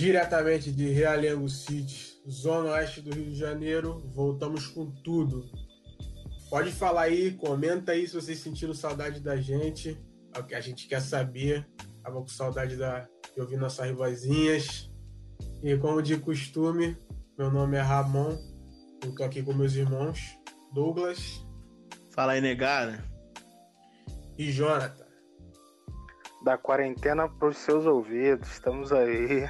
diretamente de Realengo City, zona oeste do Rio de Janeiro. Voltamos com tudo. Pode falar aí, comenta aí se vocês sentiram saudade da gente. É o que a gente quer saber. Tava com saudade da, de ouvir nossas vozinhas. E como de costume, meu nome é Ramon. Eu tô aqui com meus irmãos Douglas. Fala aí, negada. E Jonathan. Da quarentena para os seus ouvidos, estamos aí.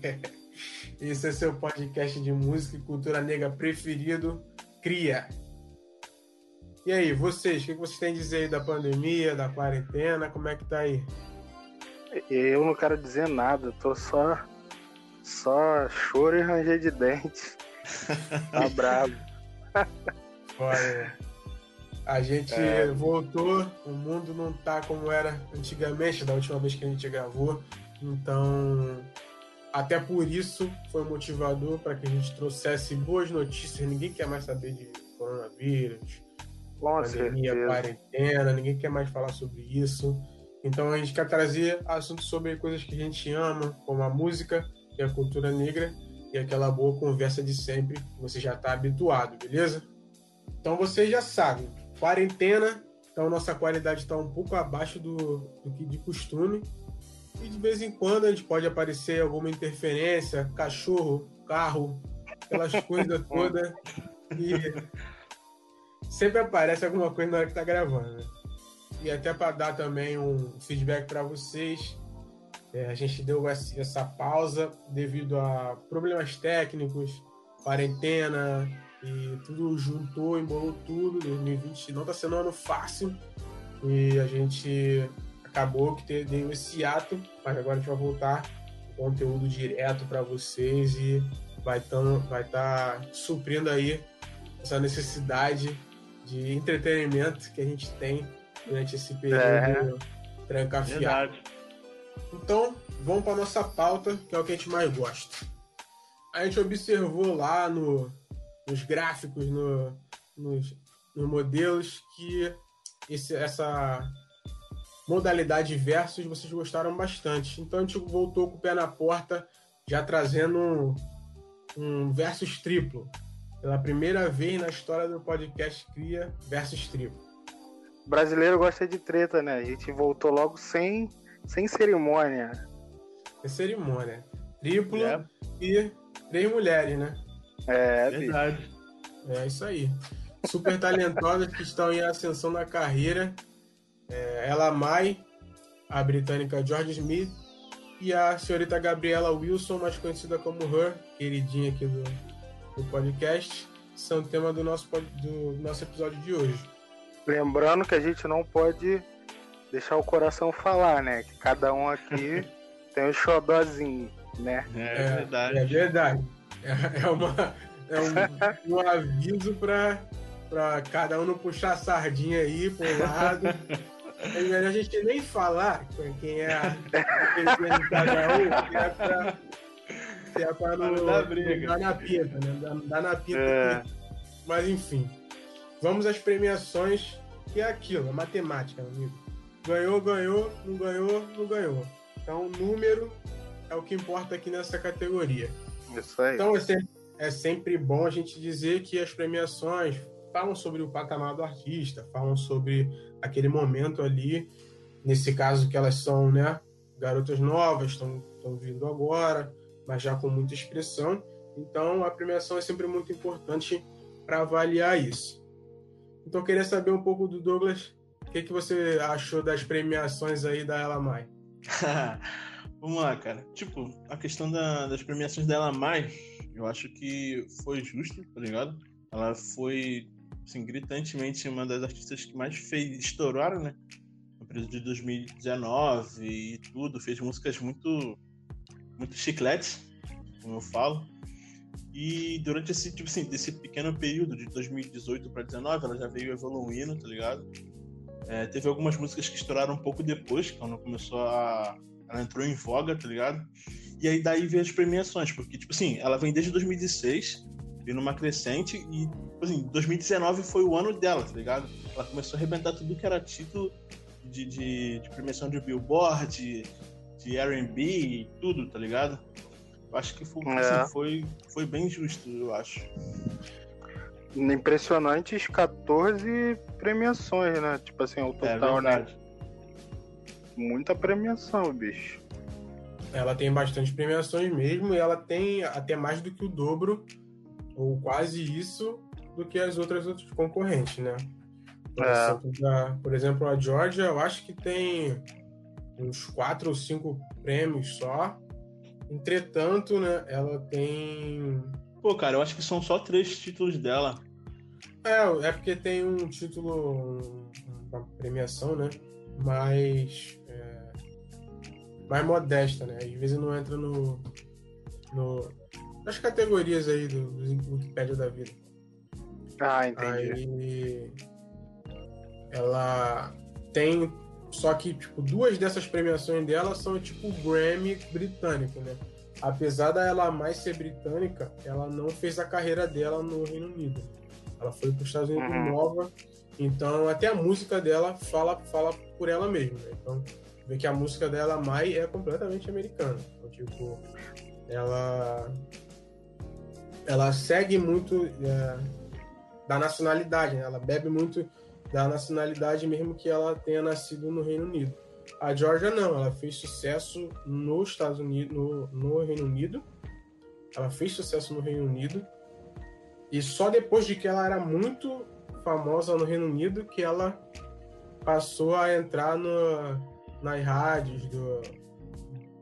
Esse é seu podcast de música e cultura negra preferido, Cria. E aí, vocês, o que vocês têm a dizer aí da pandemia, da quarentena? Como é que tá aí? Eu não quero dizer nada, tô só só choro e ranger de dente. tá bravo. Olha, a gente é. voltou, o mundo não tá como era antigamente, da última vez que a gente gravou. Então, até por isso foi motivador para que a gente trouxesse boas notícias. Ninguém quer mais saber de coronavírus, Com pandemia, certeza. quarentena, ninguém quer mais falar sobre isso. Então a gente quer trazer assuntos sobre coisas que a gente ama, como a música e a cultura negra, e aquela boa conversa de sempre, que você já está habituado, beleza? Então vocês já sabem, quarentena, então nossa qualidade está um pouco abaixo do, do que de costume. E de vez em quando a gente pode aparecer alguma interferência, cachorro, carro, aquelas coisas todas. E sempre aparece alguma coisa na hora que tá gravando. Né? E até para dar também um feedback para vocês, é, a gente deu essa pausa devido a problemas técnicos, quarentena e tudo juntou, embolou tudo. 2020 não está sendo um ano fácil e a gente acabou que deu esse ato, mas agora a gente vai voltar com conteúdo direto para vocês e vai estar vai tá suprindo aí essa necessidade de entretenimento que a gente tem durante esse período é. trancafiado. Então, vamos para nossa pauta, que é o que a gente mais gosta. A gente observou lá no, nos gráficos, no, nos, nos modelos, que esse, essa modalidade versus vocês gostaram bastante. Então a gente voltou com o pé na porta, já trazendo um, um versus triplo. Pela primeira vez na história do podcast Cria versus triplo. O brasileiro gosta de treta, né? A gente voltou logo sem, sem cerimônia. Sem cerimônia. Triplo é. e três mulheres, né? É, verdade. É isso aí. Super talentosas que estão em ascensão na carreira é, ela Mai, a britânica George Smith e a senhorita Gabriela Wilson, mais conhecida como Her, queridinha aqui do, do podcast, são tema do nosso, do nosso episódio de hoje. Lembrando que a gente não pode deixar o coração falar, né? Que cada um aqui tem um xodózinho, né? É, é verdade. É verdade. É, é uma, é um, um aviso para cada um não puxar a sardinha aí pro lado. É melhor a gente nem falar quem é a de cada um, que é pra, que é pra não, não, dar briga. Não dar na pinta, né? Na pinta. É. Mas enfim. Vamos às premiações, que é aquilo, a matemática, amigo. Ganhou, ganhou, não ganhou, não ganhou. Então, número é o que importa aqui nessa categoria. Isso aí. Então, é sempre, é sempre bom a gente dizer que as premiações falam sobre o patamar do artista, falam sobre aquele momento ali, nesse caso que elas são, né, garotas novas, estão vindo agora, mas já com muita expressão. Então a premiação é sempre muito importante para avaliar isso. Então eu queria saber um pouco do Douglas, o que, que você achou das premiações aí da Ela Mai? Vamos lá, cara. Tipo, a questão da, das premiações da Ela Mai, eu acho que foi justo, tá ligado? Ela foi assim, gritantemente uma das artistas que mais fez, estouraram, né? No período de 2019 e tudo, fez músicas muito, muito chicletes, como eu falo. E durante esse, tipo assim, desse pequeno período de 2018 para 2019, ela já veio evoluindo, tá ligado? É, teve algumas músicas que estouraram um pouco depois, quando começou a. Ela entrou em voga, tá ligado? E aí daí veio as premiações, porque, tipo assim, ela vem desde 2016, vindo numa crescente, e Tipo assim, 2019 foi o ano dela, tá ligado? Ela começou a arrebentar tudo que era título de, de, de premiação de Billboard, de, de R&B e tudo, tá ligado? Acho que foi, É. assim, foi, foi bem justo, eu acho. Impressionantes 14 premiações, né? Tipo assim, o É total, né? verdade. Muita premiação, bicho. Ela tem bastante premiações mesmo e ela tem até mais do que o dobro, ou quase isso, do que as outras outros concorrentes, né? Por, É. exemplo, a, por exemplo, a Georgia, eu acho que tem uns quatro ou cinco prêmios só. Entretanto, né, ela tem. Pô, cara, eu acho que são só três títulos dela. É, é porque tem um título, um- uma premiação, né? Mais. é, mais modesta, né? Às vezes não entra no. no nas categorias aí do, do Wikipedia da vida. Ah, entendi. Aí. Ela tem. Só que, tipo, duas dessas premiações dela são tipo Grammy britânico, né? Apesar da ela mais ser britânica, ela não fez a carreira dela no Reino Unido. Ela foi para os Estados Unidos Uhum. nova, então até a música dela fala, fala por ela mesma, né? Então, vê que a música dela, Mai, é completamente americana. Então, tipo, ela. Ela segue muito é, da nacionalidade, né? Ela bebe muito da nacionalidade, mesmo que ela tenha nascido no Reino Unido. A Georgia não, ela fez sucesso nos Estados Unidos, no, no Reino Unido. Ela fez sucesso no Reino Unido. E só depois de que ela era muito famosa no Reino Unido que ela passou a entrar no, nas rádios do,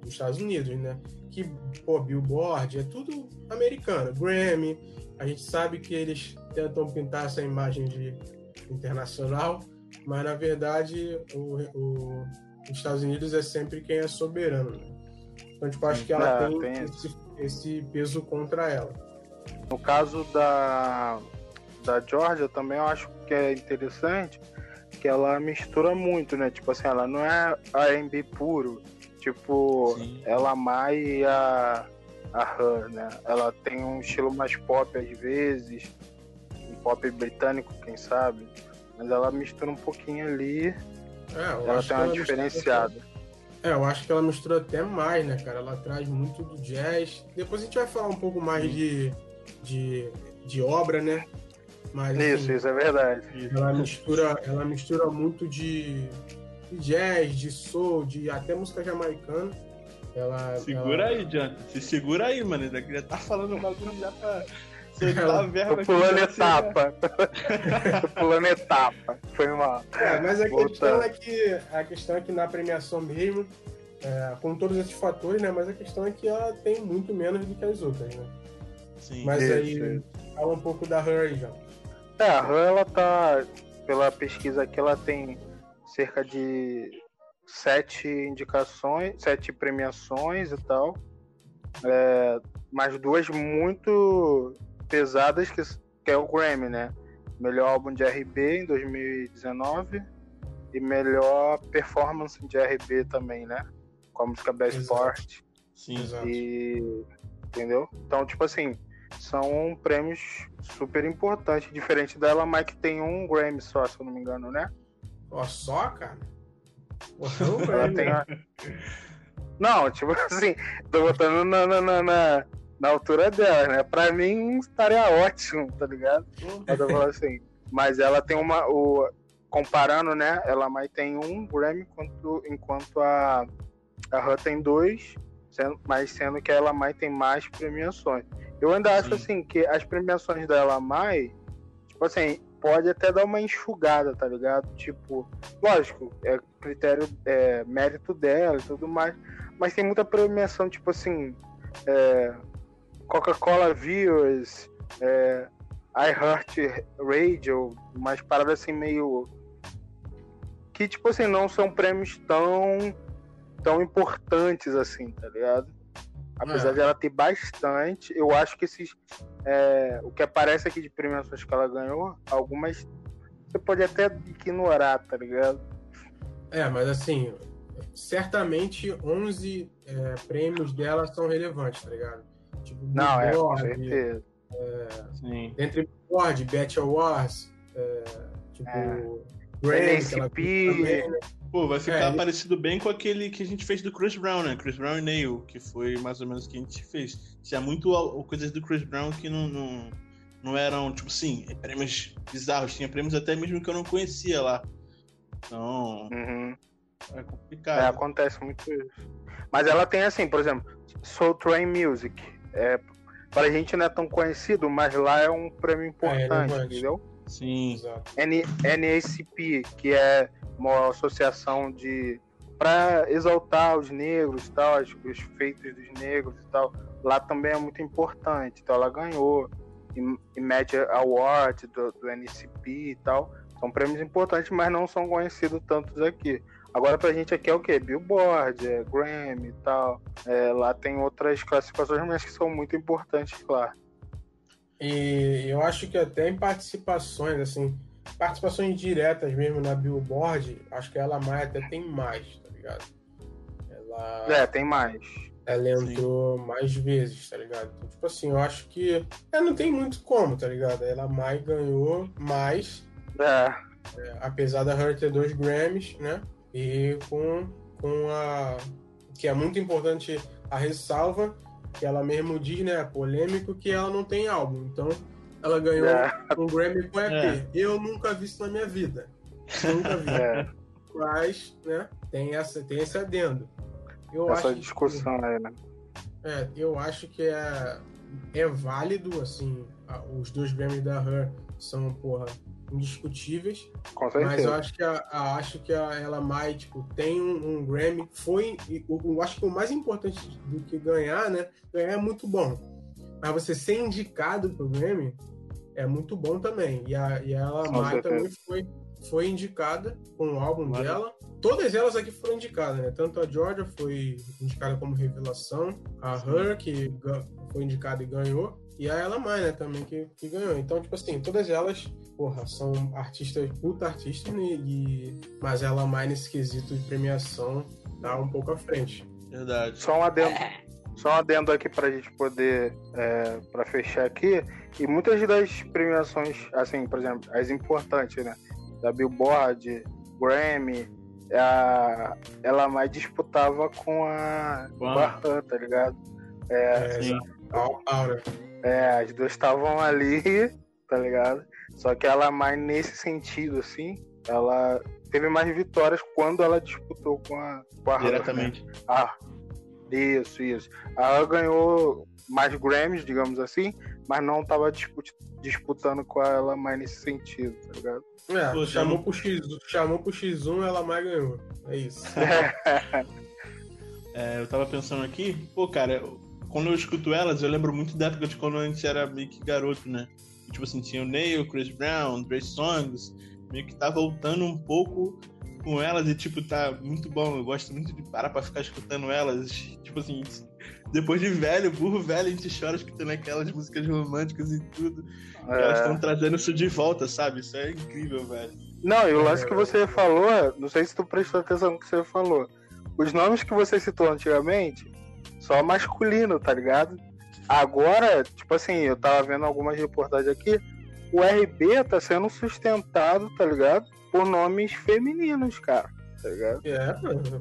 dos Estados Unidos, né? Que, pô, Billboard é tudo americano. Grammy, a gente sabe que eles tentam pintar essa imagem de internacional, mas na verdade o, o- os Estados Unidos é sempre quem é soberano. Né? Então, tipo, acho que ela Ah, tem, tem esse, esse peso contra ela. No caso da, da Georgia também eu acho que é interessante que ela mistura muito, né? Tipo assim, ela não é R&B puro. Tipo, Sim. ela Mai e a, a Her, né? Ela tem um estilo mais pop às vezes, um pop britânico, quem sabe. Mas ela mistura um pouquinho ali, É, eu ela tem uma mistura- diferenciada. É, eu acho que ela mistura até mais, né, cara? Ela traz muito do jazz. Depois a gente vai falar um pouco mais de, de, de obra, né? Mas Isso, assim, isso é verdade. ela mistura, ela mistura muito de, de jazz, de soul, de até música jamaicana. Ela, Segura ela- aí, Jonathan. Se segura aí, mano. Ainda queria estar falando o bagulho já pra soltar a verba. Tô pulando já, etapa. Tô pulando etapa. Foi mal. É, mas a Voltando. questão é que a questão é que na premiação mesmo, é, com todos esses fatores, né? Mas a questão é que ela tem muito menos do que as outras, né? Sim. Mas Isso, aí isso. fala um pouco da Her aí, já. É, a Han, ela tá, pela pesquisa aqui, ela tem cerca de sete indicações, sete premiações e tal. É, mais duas muito pesadas, que, que é o Grammy, né? Melhor álbum de RB em 2019 e melhor performance de RB também, né? Com a música Best Exato. Part. Sim. Exato. E. Entendeu? Então, tipo assim, são prêmios super importantes. Diferente dela, Mike tem um Grammy só, se eu não me engano, né? Ó, só, cara? Tem a... Não, tipo assim, tô botando na, na, na, na- na altura dela, né? Pra mim estaria ótimo, tá ligado? Mas eu falo assim. Mas ela tem uma. O, comparando, né? Ela mais tem um Grammy enquanto, enquanto a, a Han tem dois, sendo, mas sendo que a Ela Mai tem mais premiações. Eu ainda acho Sim. assim que as premiações da Ela Mai, tipo assim, pode até dar uma enxugada, tá ligado? Tipo, lógico, é critério, é mérito dela e tudo mais, mas tem muita premiação, tipo assim, é, Coca-Cola Viewers, é, iHeart Radio, umas paradas assim meio. Que, tipo assim, não são prêmios tão, tão importantes assim, tá ligado? Apesar É. de ela ter bastante, eu acho que esses. é, o que aparece aqui de premiações que ela ganhou, algumas você pode até ignorar, tá ligado? É, mas assim, certamente 11 é, prêmios dela são relevantes, tá ligado? Tipo, Não, é, com Billboard, certeza. Sim. Entre Billboard, Bet Awards, é, tipo, É. Grammy, NSP. também, né? Pô, vai ficar é, parecido bem com aquele que a gente fez do Chris Brown, né? Chris Brown e Neil, que foi mais ou menos o que a gente fez. Tinha muito coisas do Chris Brown que não, não, não eram, tipo assim, prêmios bizarros. Tinha prêmios até mesmo que eu não conhecia lá. Então. Uhum. É complicado. É, acontece muito isso. Mas ela tem assim, por exemplo, Soul Train Music. É, pra gente não é tão conhecido, mas lá é um prêmio é, importante, é, entendeu? Sim. N NACP, que é uma associação de para exaltar os negros tal, os feitos dos negros e tal. Lá também é muito importante. Então ela ganhou Imagine Award do, do NCP e tal. São prêmios importantes, mas não são conhecidos tantos aqui. Agora pra gente aqui é o que? Billboard, é Grammy e tal. É, lá tem outras classificações, mas que são muito importantes, claro. E eu acho que até em participações, assim, participações diretas mesmo na Billboard, acho que ela mais até tem mais, tá ligado? Ela... É, tem mais. Ela entrou Sim. mais vezes, tá ligado? Então, tipo assim, eu acho que. É, não tem muito como, tá ligado? Ela mais ganhou mais. É. é apesar da Her ter dois Grammys, né? E com, com a. Que é muito importante a ressalva, que ela mesmo diz, né? Polêmico, que ela não tem álbum. Então, ela ganhou é. um Grammy com EP. É. Eu nunca vi isso na minha vida. Nunca vi. É. Mas, né, tem, essa, tem esse adendo. Eu essa acho discussão que, aí, né? É, eu acho que é, é válido, assim, os dois Grammys da Her são, porra, indiscutíveis. Com certeza. Mas eu acho que a, a acho que a, ela mais, tipo, tem um, um Grammy. Foi, eu, acho que o mais importante do que ganhar, né? Ganhar é muito bom. Mas você ser indicado pro Grammy é muito bom também. E, a, e ela Mai também foi, foi indicada com o álbum Maravilha. dela. Todas elas aqui foram indicadas, né? Tanto a Georgia foi indicada como revelação, a Her, que foi indicada e ganhou, e a Ella Mai, né, também, que, que ganhou. Então, tipo assim, todas elas, porra, são artistas, puta artistas, né? e, mas ela Mai nesse quesito de premiação tá um pouco à frente. Verdade. Só um adendo. Só um adendo aqui pra gente poder, é, pra fechar aqui, e muitas das premiações, assim, por exemplo, as importantes, né? Da Billboard, Grammy, a, ela mais disputava com a Barran, tá ligado? É, Sim. É, as duas estavam ali, tá ligado? Só que ela mais nesse sentido, assim, ela teve mais vitórias quando ela disputou com a, com a Diretamente. Né? Ah, isso, isso. Ela ganhou mais Grammys, digamos assim, mas não estava disputando com ela mais nesse sentido, tá ligado? É, Pô, chamou, pro X, chamou pro X1 ela mais ganhou. É isso. é, eu tava pensando aqui, pô, cara, quando eu escuto elas, eu lembro muito da época de quando a gente era meio que garoto, né? Tipo assim, tinha o Neil, Chris Brown, Dre Songs, meio que tá voltando um pouco com elas e, tipo, tá muito bom. Eu gosto muito de parar pra ficar escutando elas. Tipo assim, depois de velho, burro velho, a gente chora escutando aquelas músicas românticas e tudo. É. Elas estão trazendo isso de volta, sabe? Isso é incrível, velho. Não, e o lance que você falou, não sei se tu prestou atenção no que você falou. Os nomes que você citou antigamente, só masculino, tá ligado? Agora, tipo assim, eu tava vendo algumas reportagens aqui, o RB tá sendo sustentado, tá ligado? Por nomes femininos, cara tá ligado? É,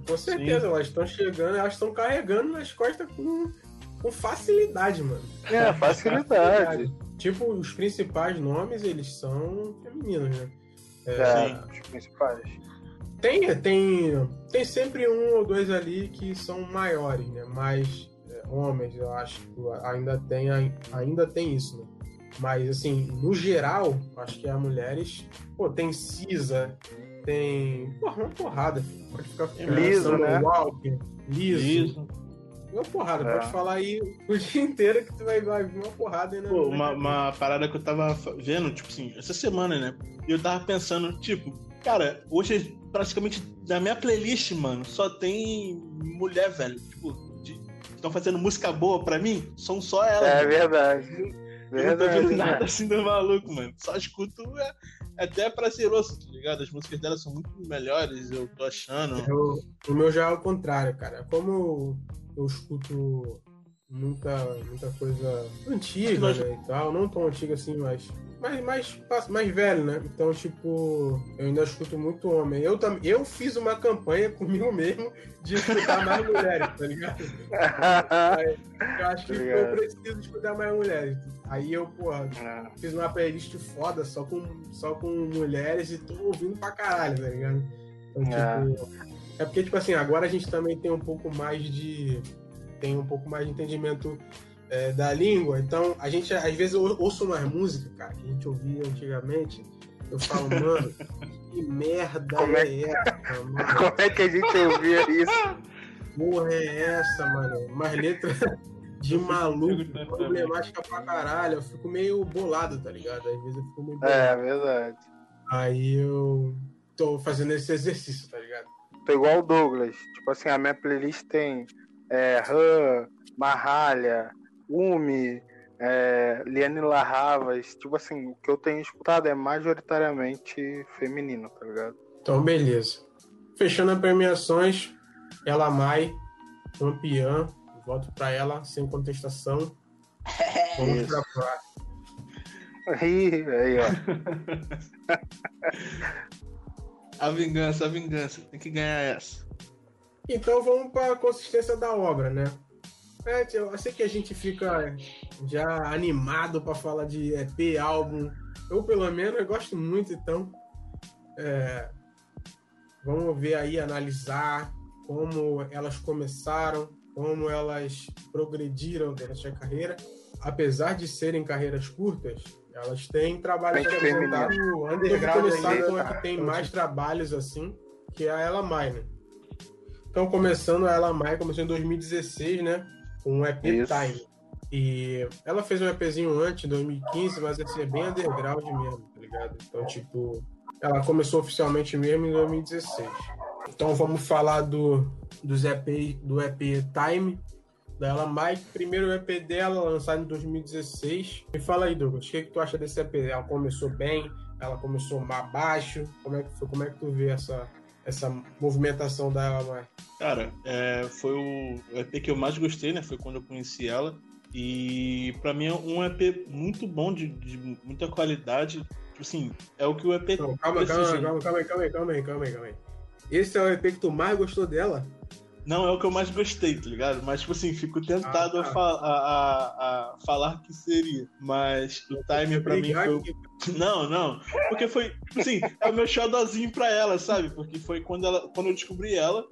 com certeza, Sim. elas estão chegando, elas estão carregando nas costas com, com facilidade, mano. É, facilidade. tipo, os principais nomes, eles são femininos, né? É, é os principais. Tem, tem, tem sempre um ou dois ali que são maiores, né? Mais é, homens, eu acho que ainda tem, ainda tem isso, né? Mas, assim, no geral, acho que as mulheres, pô, tem Cisa, tem. Porra, uma porrada. Pode ficar liso, né? Walker, liso. liso. Uma porrada, é. pode falar aí o dia inteiro que tu vai, vai vir uma porrada ainda. Pô, uma, uma parada que eu tava vendo, tipo assim, essa semana, né? E eu tava pensando, tipo, cara, hoje praticamente na minha playlist, mano, só tem mulher, velho. Tipo, estão fazendo música boa pra mim, são só elas. É verdade. Eu não tô vendo nada assim do maluco, mano. Só escuto é, é até prazeroso, tá ligado? As músicas dela são muito melhores, eu tô achando. Eu, o meu já é o contrário, cara. Como eu escuto muita, muita coisa antiga, né, e tal. Não tão antiga assim, mas mais, mais, mais velho, né? Então, tipo, eu ainda escuto muito homem. Eu, tam, eu fiz uma campanha comigo mesmo de escutar mais mulheres, tá ligado? eu acho que eu preciso escutar mais mulheres. Aí eu, porra, é. fiz uma playlist foda só com, só com mulheres e tô ouvindo pra caralho, tá ligado? Então, é. tipo. É porque, tipo assim, agora a gente também tem um pouco mais de. Tem um pouco mais de entendimento é, da língua. Então, a gente, às vezes, eu ouço umas músicas, cara, que a gente ouvia antigamente. Eu falo, mano, que merda Como é, é essa, mano? Como é que a gente ouvia isso? Porra, é essa, mano? Umas letras de maluco, problemática pra caralho. Eu fico meio bolado, tá ligado? Às vezes eu fico meio bolado. É, verdade. Aí eu tô fazendo esse exercício, tá ligado? Tô igual o Douglas. Tipo assim, a minha playlist tem é, Han, Marralha, Umi, é, Liane Larravas, tipo assim, o que eu tenho escutado é majoritariamente feminino, tá ligado? Então, beleza. Fechando as premiações, ela Mai, campeã, voto para ela sem contestação. Vamos pra próxima. Aí, aí, ó. a vingança, a vingança. Tem que ganhar essa. Então vamos para a consistência da obra, né? É, eu sei que a gente fica já animado para falar de EP, álbum. Eu, pelo menos, eu gosto muito, então. É, vamos ver aí, analisar como elas começaram, como elas progrediram durante a carreira. Apesar de serem carreiras curtas, elas têm trabalho apresentado underground começar com a que tem mais trabalhos assim, que é a Ela Mai, né? Então, começando a Ela Mai, começou em 2016, né? Um EP Isso. Time. E ela fez um EPzinho antes, em 2015, mas esse é bem underground mesmo, tá ligado? Então, tipo, ela começou oficialmente mesmo em 2016. Então vamos falar do, dos EP, do EP Time, da Ela Mike. Primeiro EP dela, lançado em 2016. Me fala aí, Douglas, o que, que tu acha desse EP? Ela começou bem? Ela começou mais baixo? Como é que foi? Como é que tu vê essa, essa movimentação da Ela? Cara, é, foi o EP que eu mais gostei, né? Foi quando eu conheci ela. E para mim é um EP muito bom, de, de muita qualidade. Tipo assim, é o que o EP. Não, calma, calma, calma, calma, aí, calma aí, calma aí, calma aí, calma aí. Esse é o EP que tu mais gostou dela? Não é o que eu mais gostei, tá ligado? Mas, tipo assim, fico tentado ah, tá. a, a, a, falar que seria. Mas o timer pra mim foi. Aqui. Não, não. Porque foi. Assim, é o meu xodózinho pra ela, sabe? Porque foi quando, ela, quando eu descobri ela.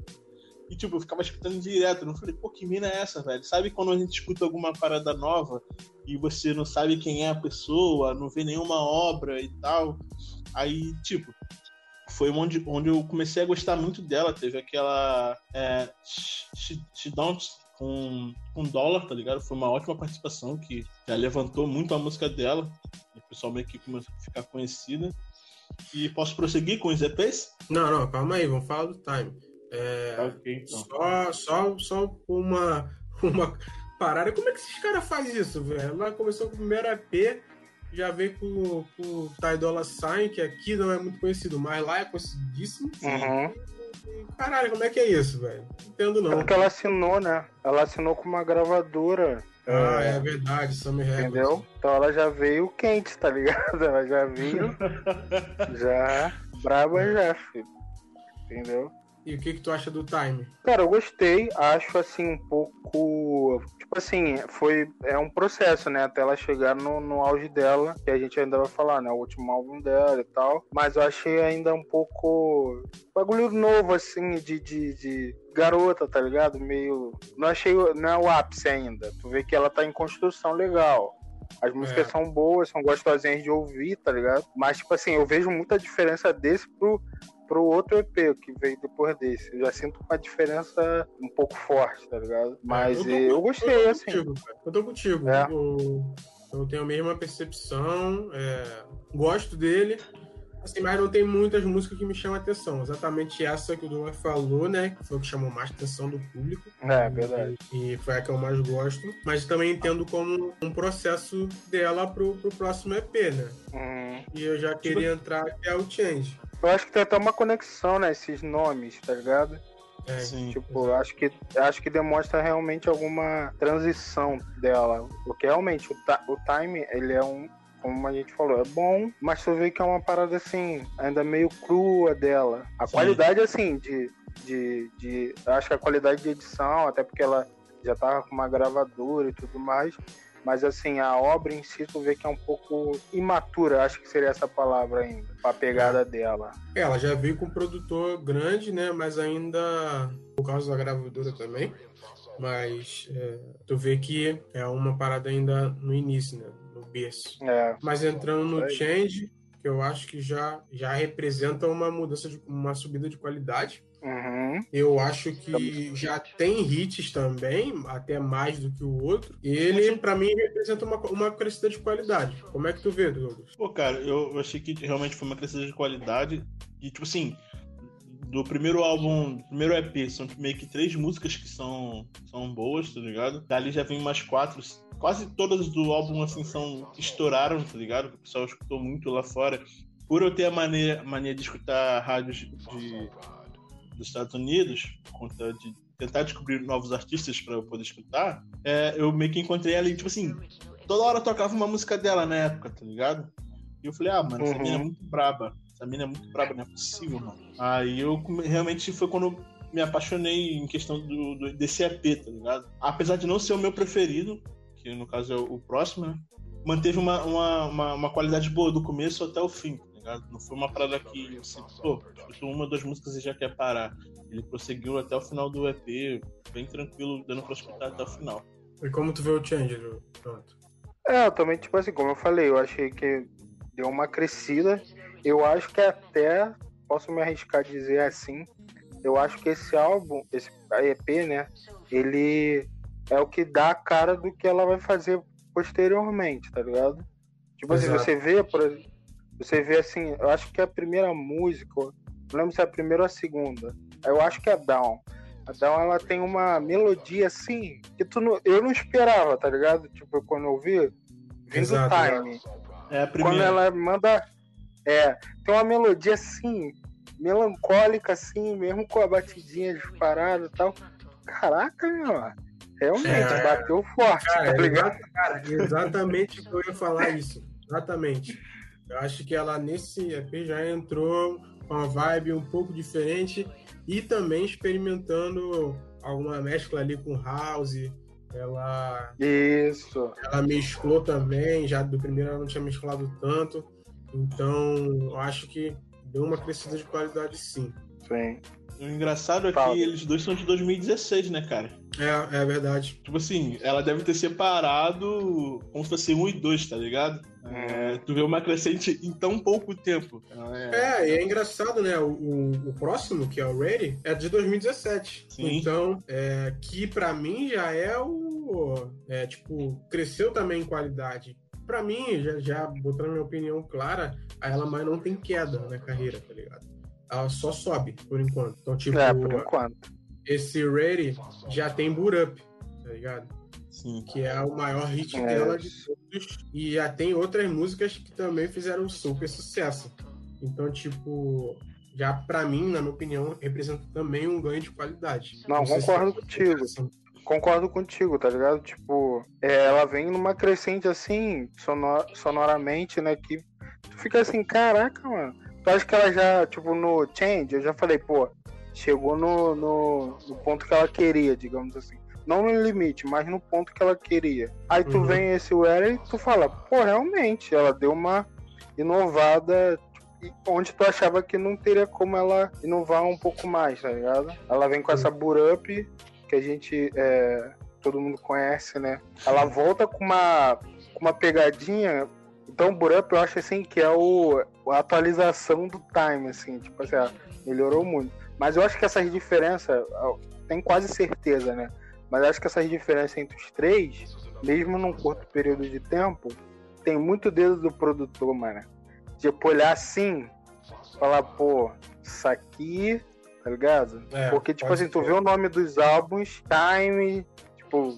E, tipo, eu ficava escutando direto. Não falei, pô, que mina é essa, velho? Sabe quando a gente escuta alguma parada nova e você não sabe quem é a pessoa, não vê nenhuma obra e tal? Aí, tipo, foi onde, onde eu comecei a gostar muito dela. Teve aquela é, She, She Don't com, com dólar, tá ligado? Foi uma ótima participação que já levantou muito a música dela. E o pessoal meio que começou a ficar conhecida. E posso prosseguir com os EPs? Não, não, calma aí, vamos falar do time. É, okay, então. só, só, só uma, uma parada. Como é que esses caras fazem isso, velho? Ela começou com o primeiro EP, já veio com, com o Ty Dolla Sign, que aqui não é muito conhecido, mas lá é conhecidíssimo. Uhum. Caralho, como é que é isso, velho? Não entendo não. É porque ela assinou, né? Ela assinou com uma gravadora. Ah, é, é verdade, Sammy Records. Entendeu? Então ela já veio quente, tá ligado? Ela já veio já braba já, filho. Entendeu? E o que que tu acha do time? Cara, eu gostei. Acho assim um pouco, tipo assim, foi é um processo, né, até ela chegar no, no auge dela, que a gente ainda vai falar, né, o último álbum dela e tal. Mas eu achei ainda um pouco bagulho novo assim de, de, de garota, tá ligado? Meio, não achei, não é o ápice ainda. Tu vê que ela tá em construção legal. As músicas é. são boas, são gostosinhas de ouvir, tá ligado? Mas, tipo assim, eu vejo muita diferença desse pro, pro outro EP que veio depois desse. Eu já sinto uma diferença um pouco forte, tá ligado? Mas é, eu, tô, eu, gostei, eu assim. Contigo, eu tô contigo. É. Eu, eu, tenho a mesma percepção, é, gosto dele. Assim, mas não tem muitas músicas que me chamam a atenção. Exatamente essa que o Duan falou, né? Que foi o que chamou mais atenção do público. É, verdade. E, e foi a que eu mais gosto. Mas também entendo como um processo dela pro, pro próximo EP, né? Uhum. E eu já queria entrar, que é o Change. Eu acho que tem até uma conexão, né? Esses nomes, tá ligado? É, Sim, tipo, acho que, acho que demonstra realmente alguma transição dela. Porque realmente o, o time, ele é um, como a gente falou, é bom, mas tu vê que é uma parada assim, ainda meio crua dela. A Sim. qualidade, assim, de, de, de. Acho que a qualidade de edição, até porque ela já tava com uma gravadora e tudo mais. Mas assim, a obra em si tu vê que é um pouco imatura, acho que seria essa palavra ainda, a pegada dela. É, ela já veio com um produtor grande, né? Mas ainda por causa da gravadora também. Mas é, tu vê que é uma parada ainda no início, né? No berço. É. Mas entrando no Change, que eu acho que já, já representa uma mudança, de, uma subida de qualidade Uhum. Eu acho que já tem hits também, até mais do que o outro. E ele, para mim, representa uma, uma crescida de qualidade. Como é que tu vê, Douglas? Pô, cara, eu achei que realmente foi uma crescida de qualidade. E, tipo assim, do primeiro álbum, do primeiro EP, são meio que três músicas que são, são boas, tá ligado? Dali já vem mais quatro. Quase todas do álbum, assim, são estouraram, tá ligado? O pessoal escutou muito lá fora. Por eu ter a mania, mania de escutar rádios de dos Estados Unidos, por conta de tentar descobrir novos artistas para eu poder escutar, é, eu meio que encontrei ela e, tipo assim, toda hora tocava uma música dela na época, tá ligado? E eu falei, ah, mano, essa uhum. mina é muito braba. Essa mina é muito braba, não é possível, mano. Aí eu realmente foi quando me apaixonei em questão do, do, desse EP, tá ligado? Apesar de não ser o meu preferido, que no caso é o, próximo, né? Manteve uma, uma, uma, uma, qualidade boa do começo até o fim ligado? Não foi uma parada que, assim, pô, escutou uma, duas músicas e já quer parar. Ele prosseguiu até o final do EP, bem tranquilo, dando pra escutar até o final. E como tu vê o Change, pronto? É, eu também, tipo assim, como eu falei, eu achei que deu uma crescida. Eu acho que até, posso me arriscar a dizer assim, eu acho que esse álbum, esse EP, né, ele é o que dá a cara do que ela vai fazer posteriormente, tá ligado? Tipo Exato. assim, você vê, por, você vê assim, eu acho que é a primeira música, não lembro se é a primeira ou a segunda. Eu acho que é Down. A Down ela tem uma melodia assim que tu não, eu não esperava, tá ligado? Tipo, quando eu vi, vindo do time. É a primeira. Quando ela manda. É, tem uma melodia assim, melancólica, assim, mesmo com a batidinha disparada e tal. Caraca, meu. Realmente, é, bateu forte, cara, tá ligado? Cara, exatamente o que eu ia falar isso. Exatamente. Eu acho que ela nesse EP já entrou com uma vibe um pouco diferente e também experimentando alguma mescla ali com house. Ela isso. Ela mesclou também, já do primeiro ela não tinha mesclado tanto. Então, eu acho que deu uma crescida de qualidade sim. Sim. O engraçado é que eles dois são de 2016, né, cara? É, é verdade. Tipo assim, ela deve ter separado como se fosse um e dois, tá ligado? É, tu vê uma crescente em tão pouco tempo. É, é e é engraçado, né? O, o, o, próximo, que é o Ready, é de 2017. Sim. Então, é, que para mim já é o. É, tipo, cresceu também em qualidade. Para mim, já, já botando minha opinião clara, a ela mais não tem queda na carreira, tá ligado? Ela só sobe por enquanto. Então, tipo, é, por enquanto. esse Ready já tem boot up, tá ligado? Sim. Que é o maior hit é. dela de todos. E já tem outras músicas que também fizeram super sucesso. Então, tipo, já para mim, na minha opinião, representa também um ganho de qualidade. Não, Não concordo contigo. Concordo contigo, tá ligado? Tipo, é, ela vem numa crescente assim, sonor, sonoramente, né? Que tu fica assim, caraca, mano eu acho que ela já, tipo, no Change, eu já falei, pô, chegou no, no, no ponto que ela queria, digamos assim. Não no limite, mas no ponto que ela queria. Aí tu uhum. vem esse Wear e tu fala, pô, realmente, ela deu uma inovada onde tu achava que não teria como ela inovar um pouco mais, tá ligado? Ela vem com essa Burup, que a gente, é, todo mundo conhece, né? Ela volta com uma, com uma pegadinha então o Burup eu acho assim que é o, a atualização do time, assim, tipo assim, melhorou muito. Mas eu acho que essas diferenças, tem quase certeza, né? Mas acho que essas diferenças entre os três, mesmo num curto período de tempo, tem muito dedo do produtor, mano. Tipo, olhar assim, falar, pô, isso aqui, tá ligado? É, Porque, tipo assim, ser. tu vê o nome dos álbuns, time, tipo,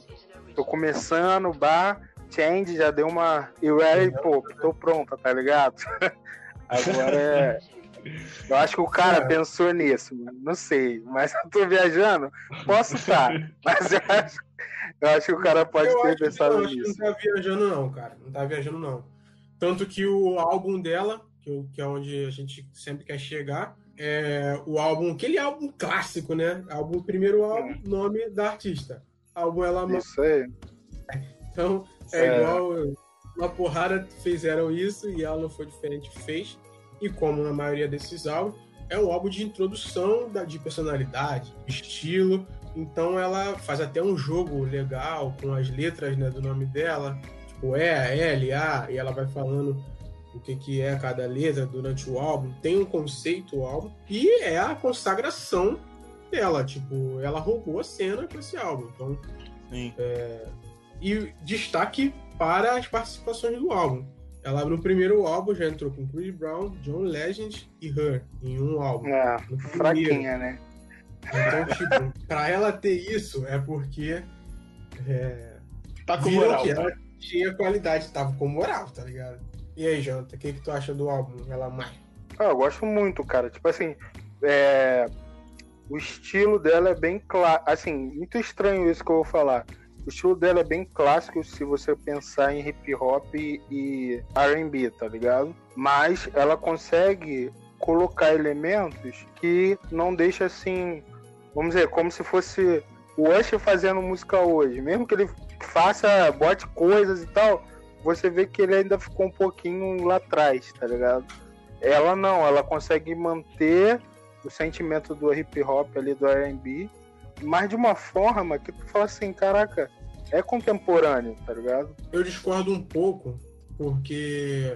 tô começando, bar Change já deu uma. E o Ray, pô, tô pronta, tá ligado? Agora é. Eu acho que o cara é. pensou nisso, mano. Não sei, mas eu tô viajando. Posso estar, mas eu acho, eu acho que o cara pode eu ter pensado não, nisso. Não tá viajando, não, cara. Não tá viajando, não. Tanto que o álbum dela, que, que é onde a gente sempre quer chegar, é o álbum, aquele álbum clássico, né? Álbum, primeiro álbum, é. nome da artista. Álbum ela Isso aí. Então, é, é, igual uma porrada fizeram isso e ela não foi diferente, fez. E como na maioria desses álbuns, é um álbum de introdução da, de personalidade, estilo. Então ela faz até um jogo legal com as letras né, do nome dela, tipo E, L, A, e ela vai falando o que, que é cada letra durante o álbum. Tem um conceito o álbum e é a consagração dela. Tipo, ela roubou a cena com esse álbum. Então, Sim. É... e destaque para as participações do álbum. Ela no primeiro álbum já entrou com Chris Brown, John Legend e Her em um álbum. É, fraquinha, né? Então, tipo, pra ela ter isso é porque. É, tá com moral. Que ela tinha qualidade, tava com moral, tá ligado? E aí, Janta, o que, que tu acha do álbum Ela Mais? Ah, eu gosto muito, cara. Tipo assim, é... o estilo dela é bem claro. Assim, muito estranho isso que eu vou falar. O estilo dela é bem clássico se você pensar em hip hop e RB, tá ligado? Mas ela consegue colocar elementos que não deixa assim, vamos dizer, como se fosse o Usher fazendo música hoje. Mesmo que ele faça, bote coisas e tal, você vê que ele ainda ficou um pouquinho lá atrás, tá ligado? Ela não, ela consegue manter o sentimento do hip hop ali do R&B, mas de uma forma que tu fala assim, caraca, é contemporâneo, tá ligado? Eu discordo um pouco, porque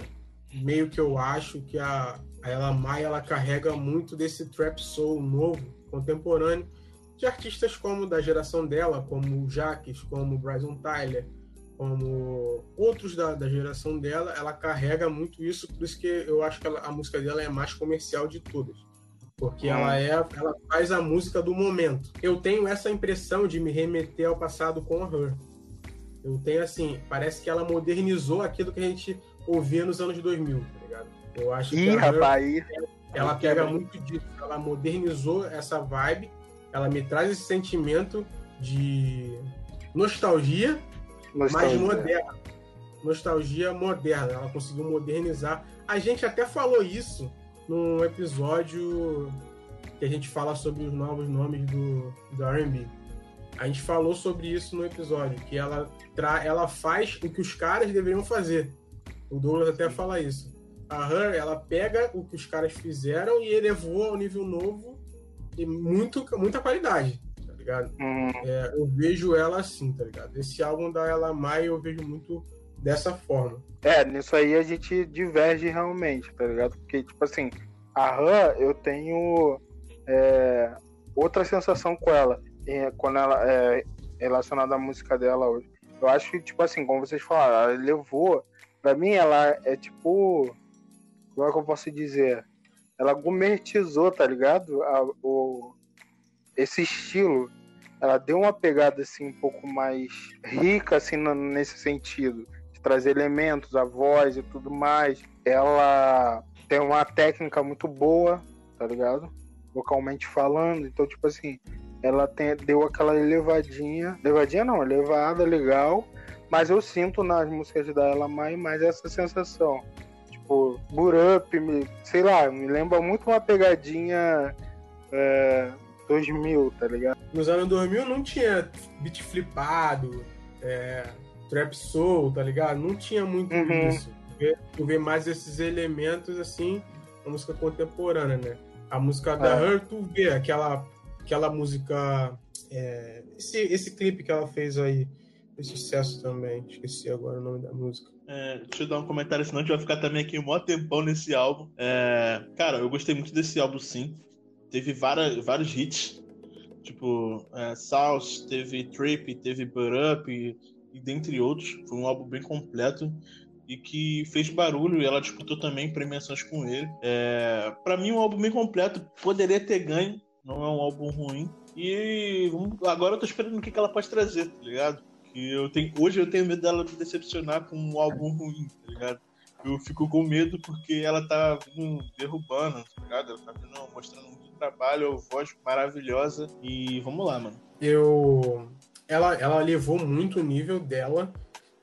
meio que eu acho que a, a Ella Mai ela carrega muito desse trap soul novo, contemporâneo, de artistas como da geração dela, como o Jaques, como o Bryson Tyler, como outros da, da geração dela, ela carrega muito isso, por isso que eu acho que ela, a música dela é mais comercial de todas. Porque ela é, ela faz a música do momento. Eu tenho essa impressão de me remeter ao passado com a Her. Eu tenho assim, parece que ela modernizou aquilo que a gente ouvia nos anos 2000, tá ligado? Eu acho Ih, que a rapaz, Her, ela pega muito disso, ela modernizou essa vibe, ela me traz esse sentimento de nostalgia Nostalgia. mais moderna. Nostalgia moderna. Ela conseguiu modernizar. A gente até falou isso num episódio que a gente fala sobre os novos nomes do, do R&B. A gente falou sobre isso no episódio, que ela, tra ela faz o que os caras deveriam fazer. O Douglas até fala isso. A Her, ela pega o que os caras fizeram e elevou ao nível novo e muito, muita qualidade ligado? Hum. É, eu vejo ela assim, tá ligado? Esse álbum da Ela Mai eu vejo muito dessa forma. É, nisso aí a gente diverge realmente, tá ligado? Porque, tipo assim, a Han, eu tenho é, outra sensação com ela, é, quando ela é relacionada à música dela hoje. Eu acho que, tipo assim, como vocês falaram, ela levou. Pra mim, ela é tipo. Como é que eu posso dizer? Ela gourmetizou, tá ligado? A, o, esse estilo ela deu uma pegada assim um pouco mais rica assim nesse sentido trazer elementos, a voz e tudo mais. Ela tem uma técnica muito boa, tá ligado? Vocalmente falando, então tipo assim, ela tem, deu aquela elevadinha, elevadinha não, elevada legal, mas eu sinto nas músicas da Ela Mai mais essa sensação. Tipo, Boot Up, me, sei lá, me lembra muito uma pegadinha é, 2000, tá ligado? Nos anos 2000 não tinha beat flipado, é, trap soul, tá ligado? Não tinha muito uhum. isso. Tu vê, mais esses elementos, assim, na música contemporânea, né? A música da é. Her, tu vê aquela, aquela música... É, esse, esse clipe que ela fez aí, esse sucesso também. Esqueci agora o nome da música. É, deixa eu dar um comentário, senão a gente vai ficar também aqui um maior tempão nesse álbum. É, cara, eu gostei muito desse álbum, sim teve várias, vários hits, tipo é, South, teve Trip, teve But Up e, dentre outros. Foi um álbum bem completo e que fez barulho e ela disputou também premiações com ele. É, para mim, um álbum bem completo, poderia ter ganho, não é um álbum ruim. E vamos, agora eu tô esperando o que, que ela pode trazer, tá ligado? Que eu tenho, hoje eu tenho medo dela me decepcionar com um álbum ruim, tá ligado? eu fico com medo porque ela tá vindo derrubando, tá ligado? Ela tá vindo mostrando muito trabalho, voz maravilhosa. E vamos lá, mano. Eu. Ela, ela levou muito o nível dela.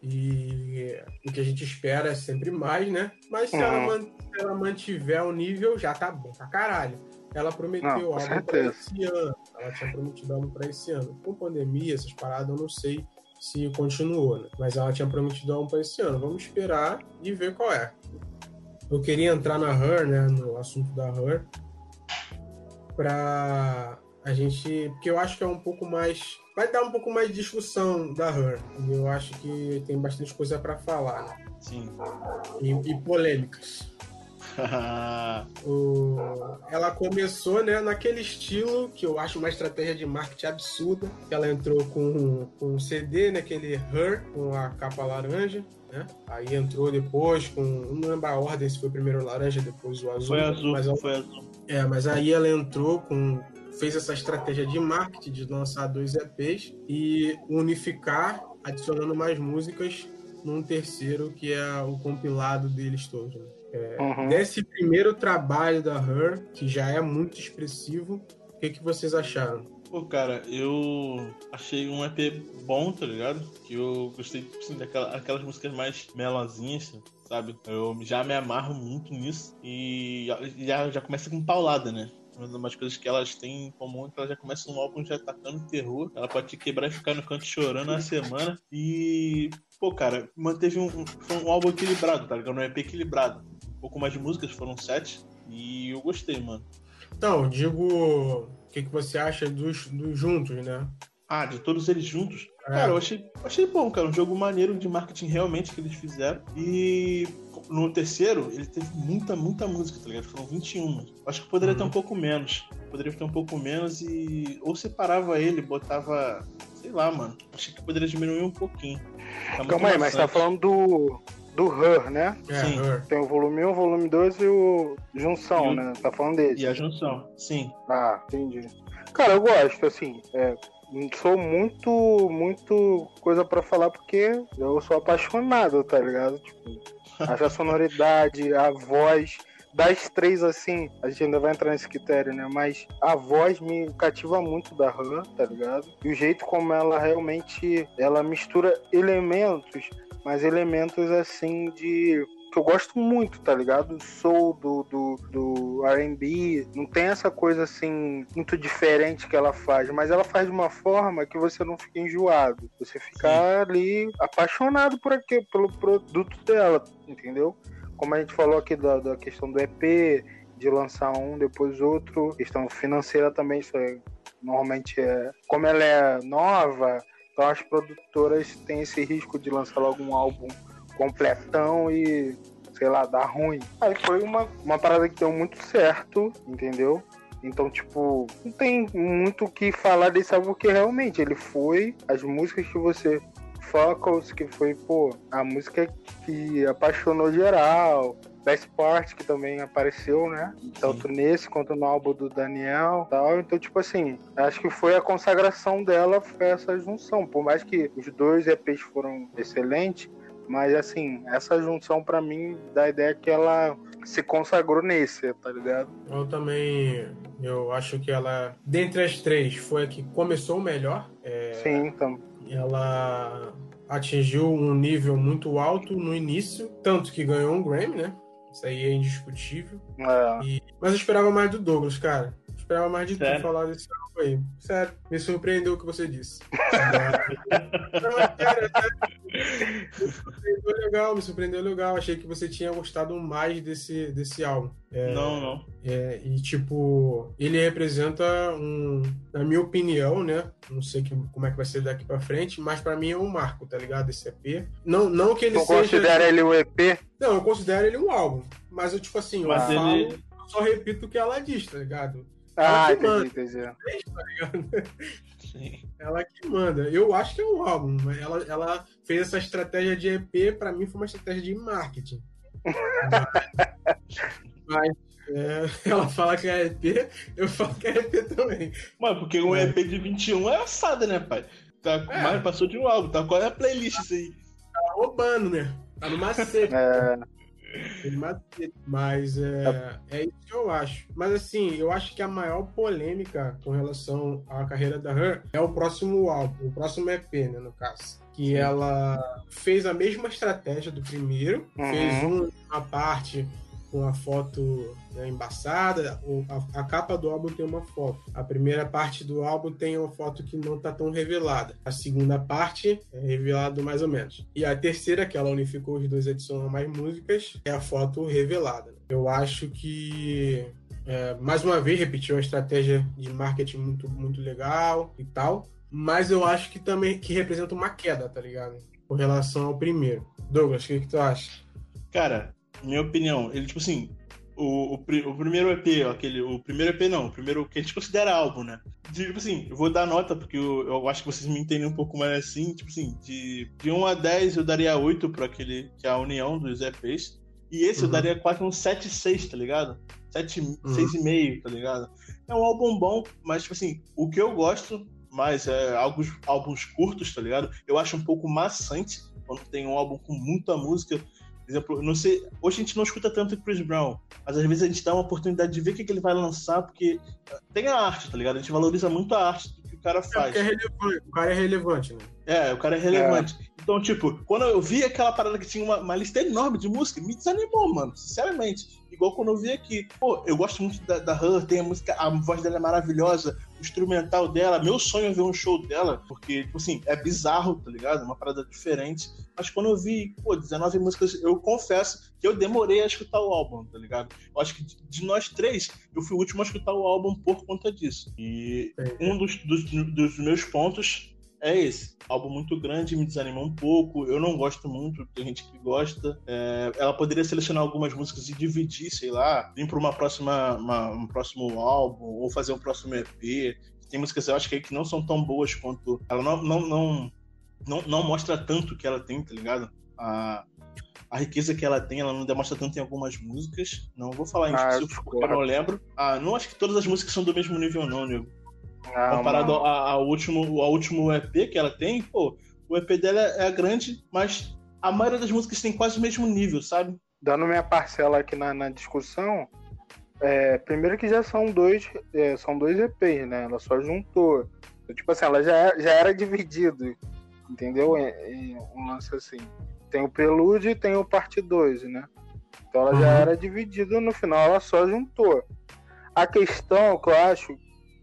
E o que a gente espera é sempre mais, né? Mas se, ela, Uhum. man- se ela mantiver o nível, já tá bom pra caralho. Ela prometeu Não, algo pra esse ano. Ela tinha prometido algo pra esse ano. Com pandemia, essas paradas, eu não sei se continuou, né? Mas ela tinha prometido algo pra esse ano. Vamos esperar e ver qual é. Eu queria entrar na Her, né? No assunto da Her. Pra a gente. Porque eu acho que é um pouco mais. Vai dar um pouco mais de discussão da Her. E eu acho que tem bastante coisa pra falar, né? Sim. E, e polêmicas. O- Ela começou né, naquele estilo que eu acho uma estratégia de marketing absurda. Ela entrou com, com um CD, naquele Her, com a capa laranja. Né? Aí entrou depois com. Não lembro a ordem se foi primeiro o laranja, depois o azul. Foi azul, Mas ela- foi azul. é, mas aí ela entrou com. Fez essa estratégia de marketing de lançar dois EPs e unificar, adicionando mais músicas num terceiro, que é o compilado deles todos. né? Uhum. Desse primeiro trabalho da Her, que já é muito expressivo, o que, que vocês acharam? Pô, cara, eu achei um EP bom, tá ligado? Que eu gostei, assim, daquela, aquelas músicas mais melosinhas, sabe? Eu já me amarro muito nisso. E já, já começa com paulada, né? Uma das coisas que elas têm em comum é que ela já começa um álbum já atacando terror. Ela pode te quebrar e ficar no canto chorando uma semana. E, pô, cara, manteve um, um, foi um álbum equilibrado, tá ligado? Um EP equilibrado. Um pouco mais de músicas, foram sete. E eu gostei, mano. Então, digo, o que, que você acha dos, dos juntos, né? Ah, de todos eles juntos? É. Cara, eu achei, achei bom, cara. Um jogo maneiro de marketing realmente que eles fizeram. E no terceiro, ele teve muita, muita música, tá ligado? Foram 21. Acho que poderia Uhum. ter um pouco menos. Poderia ter um pouco menos e. Ou separava ele, botava. Sei lá, mano. Achei que poderia diminuir um pouquinho. Tá Calma aí, mas tá falando do, do Her, né? É, Sim. Her. Tem o volume 1, o volume 2 e o Junção, E o- né? Tá falando desse. E a junção. Sim. Ah, entendi. Cara, eu gosto, assim, é, sou muito, muito coisa pra falar porque eu sou apaixonado, tá ligado? Tipo, acho a sonoridade, a voz, das três, assim, a gente ainda vai entrar nesse critério, né? Mas a voz me cativa muito da Han, tá ligado? E o jeito como ela realmente, ela mistura elementos, mas elementos, assim, de que eu gosto muito, tá ligado? Soul, do, do, do R&B, não tem essa coisa assim muito diferente que ela faz, mas ela faz de uma forma que você não fica enjoado, você fica ali apaixonado por aqui, pelo produto dela, entendeu? Como a gente falou aqui da, da questão do EP, de lançar um depois outro, questão financeira também, isso é, normalmente é, como ela é nova, então as produtoras têm esse risco de lançar logo um álbum completão e, sei lá, dar ruim. Aí foi uma, uma parada que deu muito certo, entendeu? Então, tipo, não tem muito o que falar desse álbum, porque realmente ele foi as músicas que você. Focus, que foi, pô, a música que apaixonou geral. Best Part, que também apareceu, né? Tanto nesse quanto no álbum do Daniel tal. Então, tipo assim, acho que foi a consagração dela, foi essa junção. Por mais que os dois EPs foram excelentes, mas assim, essa junção pra mim dá a ideia que ela se consagrou nesse, tá ligado? Eu também, eu acho que ela, dentre as três, foi a que começou melhor. É, Sim, então. ela atingiu um nível muito alto no início, tanto que ganhou um Grammy, né? Isso aí é indiscutível. É. E- Mas eu esperava mais do Douglas, cara. Eu esperava mais de Sério? tu falar desse álbum aí. Sério, me surpreendeu o que você disse. Não, é é. Me surpreendeu legal, me surpreendeu legal. Achei que você tinha gostado mais desse, desse álbum. É, Não, não. é, e tipo, ele representa um, na minha opinião, né? Não sei que- como é que vai ser daqui pra frente, mas pra mim é um marco, tá ligado? Esse EP. Não, não que ele Tu seja. considera ele o EP? Não, eu considero ele um álbum. Mas eu, tipo assim, eu Mas falo, ele- eu só repito o que ela diz, tá ligado? Ah, que manda. entendi, entendi. Sim. Ela que manda. Eu acho que é um álbum. mas Ela, ela fez essa estratégia de EP, pra mim foi uma estratégia de marketing. mas é, ela fala que é EP, eu falo que é EP também. Mano, porque um. EP de 21 é assada, né, pai? Tá, É. mais passou de um álbum, tá? Qual é a playlist isso aí? Tá roubando, né? Tá no macete. É, Mas é, é isso que eu acho. Mas assim, eu acho que a maior polêmica com relação à carreira da Her é o próximo álbum, o próximo EP, né, no caso. Que ela fez a mesma estratégia do primeiro, uhum. fez uma parte com a foto né, embaçada. A, a, capa do álbum tem uma foto. A primeira parte do álbum tem uma foto que não está tão revelada. A segunda parte é revelado mais ou menos. E a terceira, que ela unificou os dois, adicionou mais músicas, é a foto revelada. Eu acho que é, mais uma vez repetiu uma estratégia de marketing muito, muito legal e tal. Mas eu acho que também que representa uma queda, tá ligado? Com relação ao primeiro. Douglas, o que, que tu acha? Cara, minha opinião, ele, tipo assim, o, o, o, primeiro EP, aquele, o primeiro EP não, o primeiro que a gente considera álbum, né? De, tipo assim, eu vou dar nota, porque eu, eu, acho que vocês me entendem um pouco mais assim, tipo assim, de, de 1 a 10 eu daria 8 para aquele, que é a união dos EPs, e esse uhum. eu daria quase um 7, 6, tá ligado? 7, uhum. 6,5, tá ligado? É um álbum bom, mas, tipo assim, o que eu gosto mais é alguns álbuns curtos, tá ligado? Eu acho um pouco maçante quando tem um álbum com muita música, por exemplo, não sei, hoje a gente não escuta tanto o Chris Brown, mas às vezes a gente dá uma oportunidade de ver o que, que ele vai lançar, porque tem a arte, tá ligado? A gente valoriza muito a arte do que o cara faz. É, é o cara é relevante, né? É, o cara é relevante. É. Então, tipo, quando eu vi aquela parada que tinha uma, uma, lista enorme de música, me desanimou, mano, sinceramente. Igual quando eu vi aqui. Pô, eu gosto muito da, da Her, tem a música, a voz dela é maravilhosa, instrumental dela. Meu sonho é ver um show dela, porque, tipo assim, é bizarro, tá ligado? É uma parada diferente. Mas quando eu vi, pô, 19 músicas, eu confesso que eu demorei a escutar o álbum, tá ligado? Eu acho que de nós três, eu fui o último a escutar o álbum por conta disso. E um dos, dos, dos meus pontos é esse. Álbum muito grande, me desanimou um pouco. Eu não gosto muito, tem gente que gosta. É, ela poderia selecionar algumas músicas e dividir, sei lá, vir para uma próxima, uma, um próximo álbum ou fazer um próximo EP. Tem músicas eu acho que, que não são tão boas quanto. Ela não, não, não, não, não mostra tanto que ela tem, tá ligado? A, a riqueza que ela tem, ela não demonstra tanto em algumas músicas. Não vou falar em ah, específico porque eu não lembro. Ah, não acho que todas as músicas são do mesmo nível, não, nego. Ah, Comparado ao, ao, último, ao último EP que ela tem, pô, o EP dela é grande, mas a maioria das músicas tem quase o mesmo nível, sabe? Dando minha parcela aqui na, na discussão, é, primeiro que já são dois, é, são dois EPs, né? Ela só juntou. Tipo assim, ela já, já era dividido, entendeu? Em, um lance assim. Tem o Prelude e tem o Parte 2, né? Então ela uhum. já era dividida, no final ela só juntou. A questão que eu acho,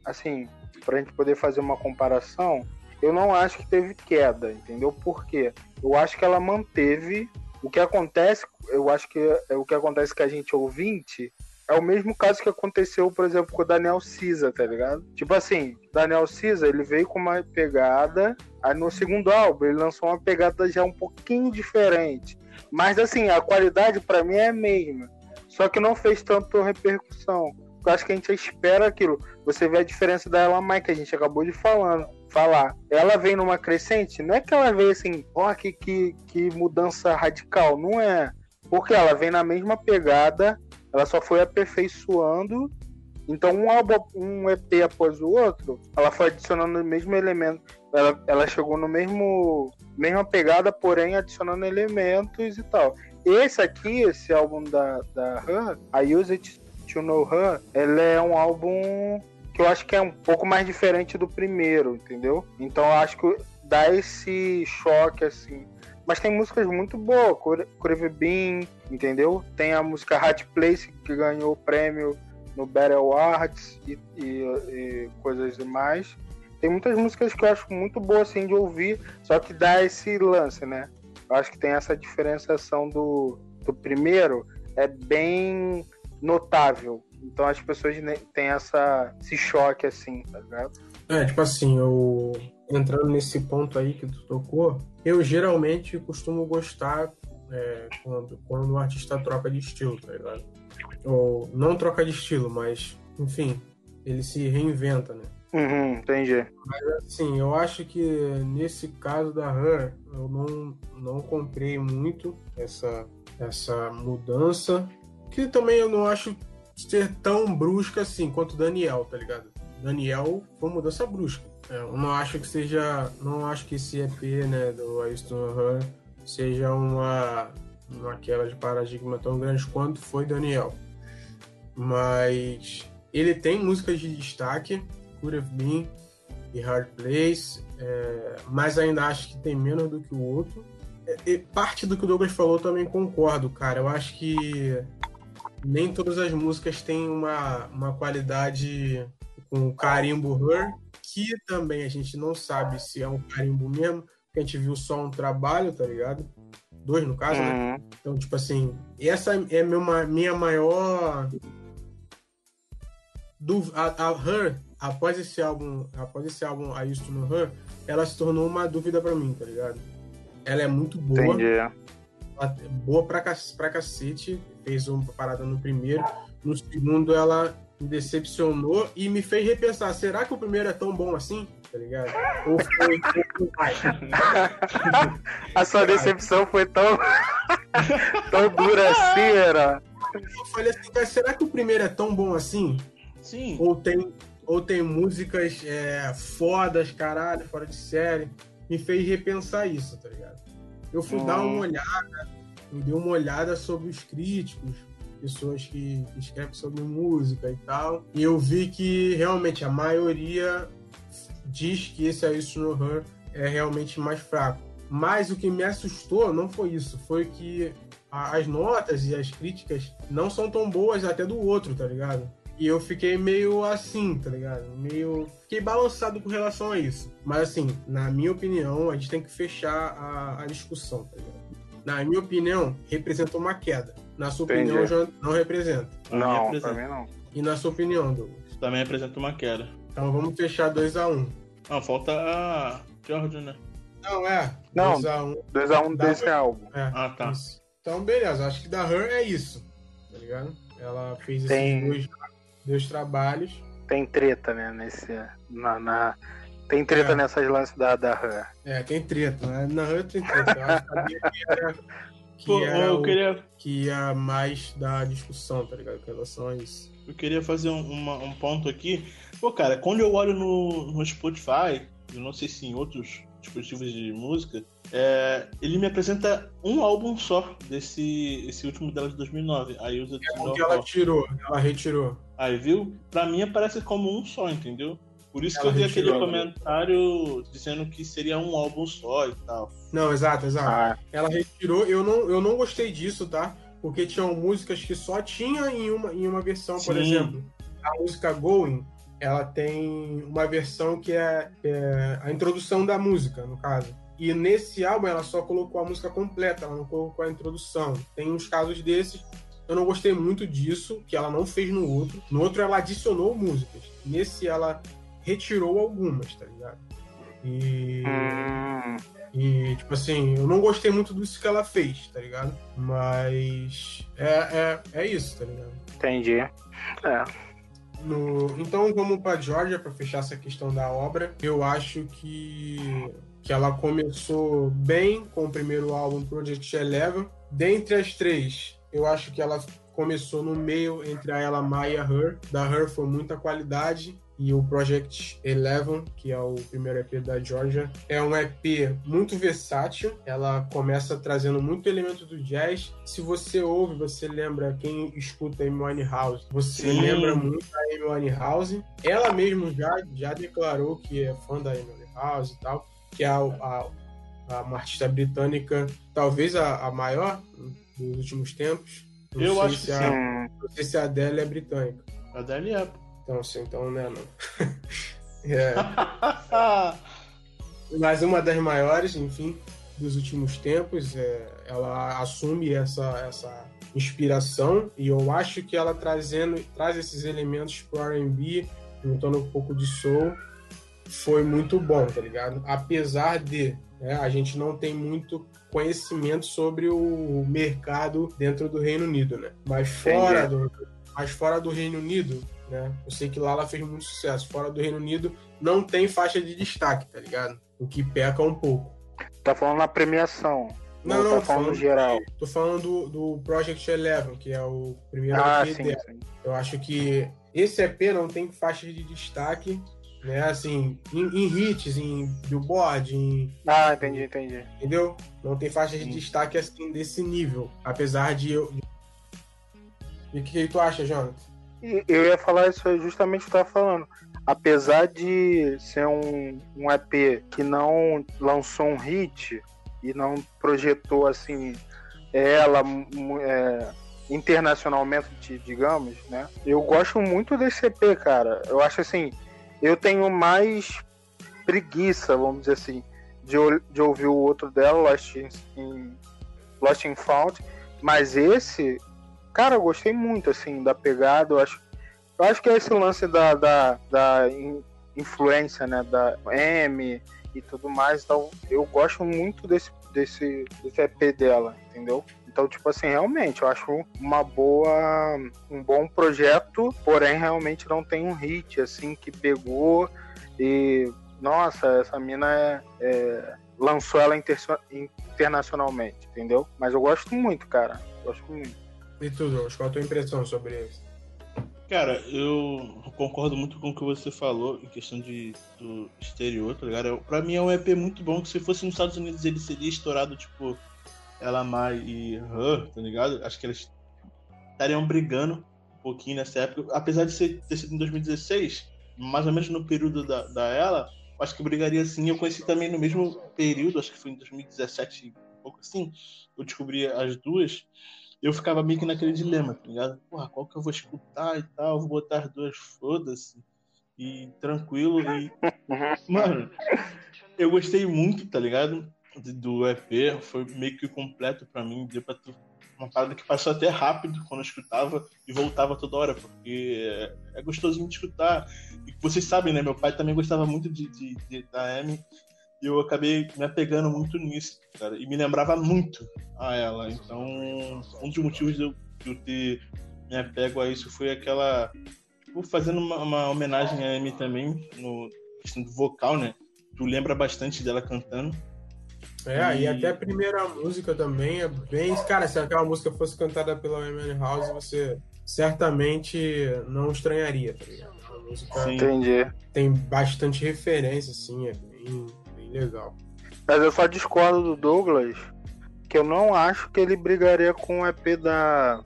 assim, para a gente poder fazer uma comparação, eu não acho que teve queda, entendeu? Por quê? Eu acho que ela manteve. O que acontece, eu acho que é o que acontece com a gente ouvinte é o mesmo caso que aconteceu, por exemplo, com o Daniel Cisa, tá ligado? Tipo assim, Daniel Cisa, ele veio com uma pegada, aí no segundo álbum ele lançou uma pegada já um pouquinho diferente. Mas assim, a qualidade para mim é a mesma. Só que não fez tanto repercussão. Eu acho que a gente espera aquilo. Você vê a diferença da Ela Mai, que a gente acabou de falando, falar. Ela vem numa crescente, não é que ela veio assim, ó, oh, que, que, que mudança radical, não é. Porque ela vem na mesma pegada, ela só foi aperfeiçoando. Então, um álbum, um EP após o outro, ela foi adicionando o mesmo elemento. Ela, ela chegou no mesmo mesma pegada, porém adicionando elementos e tal. Esse aqui, esse álbum da, da Han, a Use It To Know Her, ela é um álbum que eu acho que é um pouco mais diferente do primeiro, entendeu? Então eu acho que dá esse choque, assim. Mas tem músicas muito boas, Crave Bean, entendeu? Tem a música Hot Place, que ganhou o prêmio no Battle Awards e, e, e, coisas demais. Tem muitas músicas que eu acho muito boas assim, de ouvir, só que dá esse lance, né? Eu acho que tem essa diferenciação do, do primeiro, é bem notável. Então as pessoas têm essa, esse choque assim, tá ligado? É, tipo assim, eu entrando nesse ponto aí que tu tocou, eu geralmente costumo gostar é, quando, quando o artista troca de estilo, tá ligado? Ou não troca de estilo, mas, enfim, ele se reinventa, né? Uhum, entendi. Mas assim, eu acho que nesse caso da Her, eu não, não comprei muito essa, essa mudança, que também eu não acho ser tão brusca assim quanto Daniel, tá ligado? Daniel foi uma mudança brusca. É, eu não acho que seja. Não acho que esse EP, né, do Used Her seja uma quebra de paradigma tão grande quanto foi Daniel. Mas ele tem músicas de destaque, Could Have Been e Hard Place, é, mas ainda acho que tem menos do que o outro. É, parte do que o Douglas falou também concordo, cara. Eu acho que nem todas as músicas têm uma, uma qualidade com carimbo Her, que também a gente não sabe se é um carimbo mesmo, porque a gente viu só um trabalho, tá ligado? Dois, no caso, né? uhum. né? Então, tipo assim, essa é minha, minha maior. Do, a, a Her, após esse álbum, após esse álbum I Used to Know Her, ela se tornou uma dúvida para mim, tá ligado? Ela é muito boa. Entendi. Boa pra, pra cacete. Fez uma parada no primeiro. No segundo, ela me decepcionou e me fez repensar: será que o primeiro é tão bom assim? Tá ligado? Ou foi. A sua decepção foi tão. tão dura assim, era. Eu falei assim, será que o primeiro é tão bom assim? Sim. Ou tem, ou tem músicas é, fodas, caralho, fora de série? Me fez repensar isso, tá ligado? Eu fui hum. dar uma olhada, me dei uma olhada sobre os críticos, pessoas que escrevem sobre música e tal. E eu vi que realmente a maioria diz que esse to Know Her é realmente mais fraco. Mas o que me assustou não foi isso, foi que as notas e as críticas não são tão boas até do outro, tá ligado? E eu fiquei meio assim, tá ligado? Meio. Fiquei balançado com relação a isso. Mas assim, na minha opinião, a gente tem que fechar a, a discussão, tá ligado? Na minha opinião, representa uma queda. Na sua Entendi. opinião, já não representa. Não, representa. pra mim não. E na sua opinião, Douglas? Também representa uma queda. Então vamos fechar 2x1. Um. Não, falta a George, né? Não, é. Não, 2x1 2x1 um desse álbum. É, ah, tá. Isso. Então, beleza. Acho que da Her é isso. Tá ligado? Ela fez Tem... esses dois, dois trabalhos. Tem treta, né? Nesse, na, na... Tem treta é. nessas lances da, da Her. É, tem treta. Né? Na Her tem treta. Eu acho que era, que, Pô, era eu queria... que ia mais da discussão, tá ligado? Com relação a isso. Eu queria fazer um, uma, um ponto aqui. Pô, cara, quando eu olho no, no Spotify, eu não sei se em outros dispositivos de música, é, ele me apresenta um álbum só desse esse último dela de 2009. Aí usa é o que ela tirou, ela retirou. Aí, viu? Pra mim aparece como um só, entendeu? Por isso ela que eu vi aquele comentário dizendo que seria um álbum só e tal. Não, exato, exato. Ah. Ela retirou, eu não, eu não gostei disso, tá? Porque tinham músicas que só tinha em uma, em uma versão, Sim. por exemplo. A música Going, ela tem uma versão que é, é, a introdução da música, no caso. E nesse álbum ela só colocou a música completa, ela não colocou a introdução. Tem uns casos desses. Eu não gostei muito disso, que ela não fez no outro. No outro ela adicionou músicas. Nesse ela retirou algumas, tá ligado? E. Hum. E, tipo assim, eu não gostei muito disso que ela fez, tá ligado? Mas é, é, é isso, tá ligado? Entendi. É. No, então vamos para Georgia para fechar essa questão da obra. Eu acho que que ela começou bem com o primeiro álbum Project Eleven. Dentre as três, eu acho que ela começou no meio entre a Ella Mai e a Her. Da Her foi muita qualidade e o Project Eleven, que é o primeiro EP da Georgia, é um EP muito versátil. Ela começa trazendo muito elemento do jazz. Se você ouve, você lembra quem escuta Amy Winehouse, você Sim. lembra muito da Amy Winehouse. Ela mesma já já declarou que é fã da Amy Winehouse e tal, que é a, a, a uma artista britânica, talvez a, a maior dos últimos tempos. Não Eu acho que a, sim. Não sei se a Adele é britânica. A Adele é. Então, assim, então né, não. é. Mas uma das maiores, enfim, dos últimos tempos, é, ela assume essa, essa inspiração e eu acho que ela trazendo traz esses elementos pro R&B, juntando um pouco de soul, foi muito bom, tá ligado? Apesar de né, a gente não tem muito conhecimento sobre o mercado dentro do Reino Unido, né? Mas fora do, mas fora do Reino Unido, né? Eu sei que lá ela fez muito sucesso. Fora do Reino Unido, não tem faixa de destaque, tá ligado? O que peca um pouco. Tá falando na premiação. Não, não, tá falando, falando geral. Tô falando do, do, Project Eleven, que é o primeiro ah, EP sim, dela. Sim. Eu acho que esse EP não tem faixa de destaque né? Assim, em, em hits, em billboard, em. Ah, entendi, entendi. Entendeu? Não tem faixas de Sim. destaque assim desse nível. Apesar de eu. E o que, que tu acha, Jonathan? Eu ia falar isso justamente o que eu tava falando. Apesar de ser um, um EP que não lançou um hit e não projetou assim ela é, internacionalmente, di- digamos, né? Eu gosto muito desse EP, cara. Eu acho assim, eu tenho mais preguiça, vamos dizer assim, de, de ouvir o outro dela, Lost in- Lost in Found, mas esse, cara, eu gostei muito assim da pegada. Eu acho, eu acho que é esse lance da, da, da in- influência, né, da M e tudo mais. Então, eu gosto muito desse, desse, desse EP dela, entendeu? Então, tipo assim, realmente, eu acho uma boa, um bom projeto, porém realmente não tem um hit assim que pegou e nossa, essa mina é, é, lançou ela interso- internacionalmente, entendeu? Mas eu gosto muito, cara. Gosto muito. E tu, Douglas, qual a tua impressão sobre isso? Cara, eu concordo muito com o que você falou em questão de, do exterior, tá ligado? Pra mim é um EP muito bom, que se fosse nos Estados Unidos ele seria estourado, tipo, Ela Mai e Her, tá ligado? Acho que eles estariam brigando um pouquinho nessa época. Apesar de ser, ter sido em 2016, mais ou menos no período da, da Ela, acho que brigaria sim. Eu conheci também no mesmo período, acho que foi em 2017, um pouco assim, eu descobri as duas eu ficava meio que naquele dilema, tá ligado? Porra, qual que eu vou escutar e tal? Vou botar as duas, foda-se. E tranquilo. E. Mano, eu gostei muito, tá ligado? Do EP. Foi meio que completo pra mim. Deu pra tu... Uma parada que passou até rápido quando eu escutava e voltava toda hora, porque é, é gostosinho de escutar. E vocês sabem, né? Meu pai também gostava muito de, de, de- da Amy. E eu acabei me apegando muito nisso, cara. E me lembrava muito a ela. Então, um dos motivos de eu, de eu ter me apego a isso foi aquela. Tipo, fazendo uma, uma homenagem a Amy também, no questão do vocal, né? Tu lembra bastante dela cantando. É, e E- até a primeira música também é bem. Cara, se aquela música fosse cantada pela Emily House, você certamente não estranharia, tá ligado? A música Sim. Entendi. tem bastante referência, assim, é bem legal. Mas eu só discordo do Douglas que eu não acho que ele brigaria com o EP da,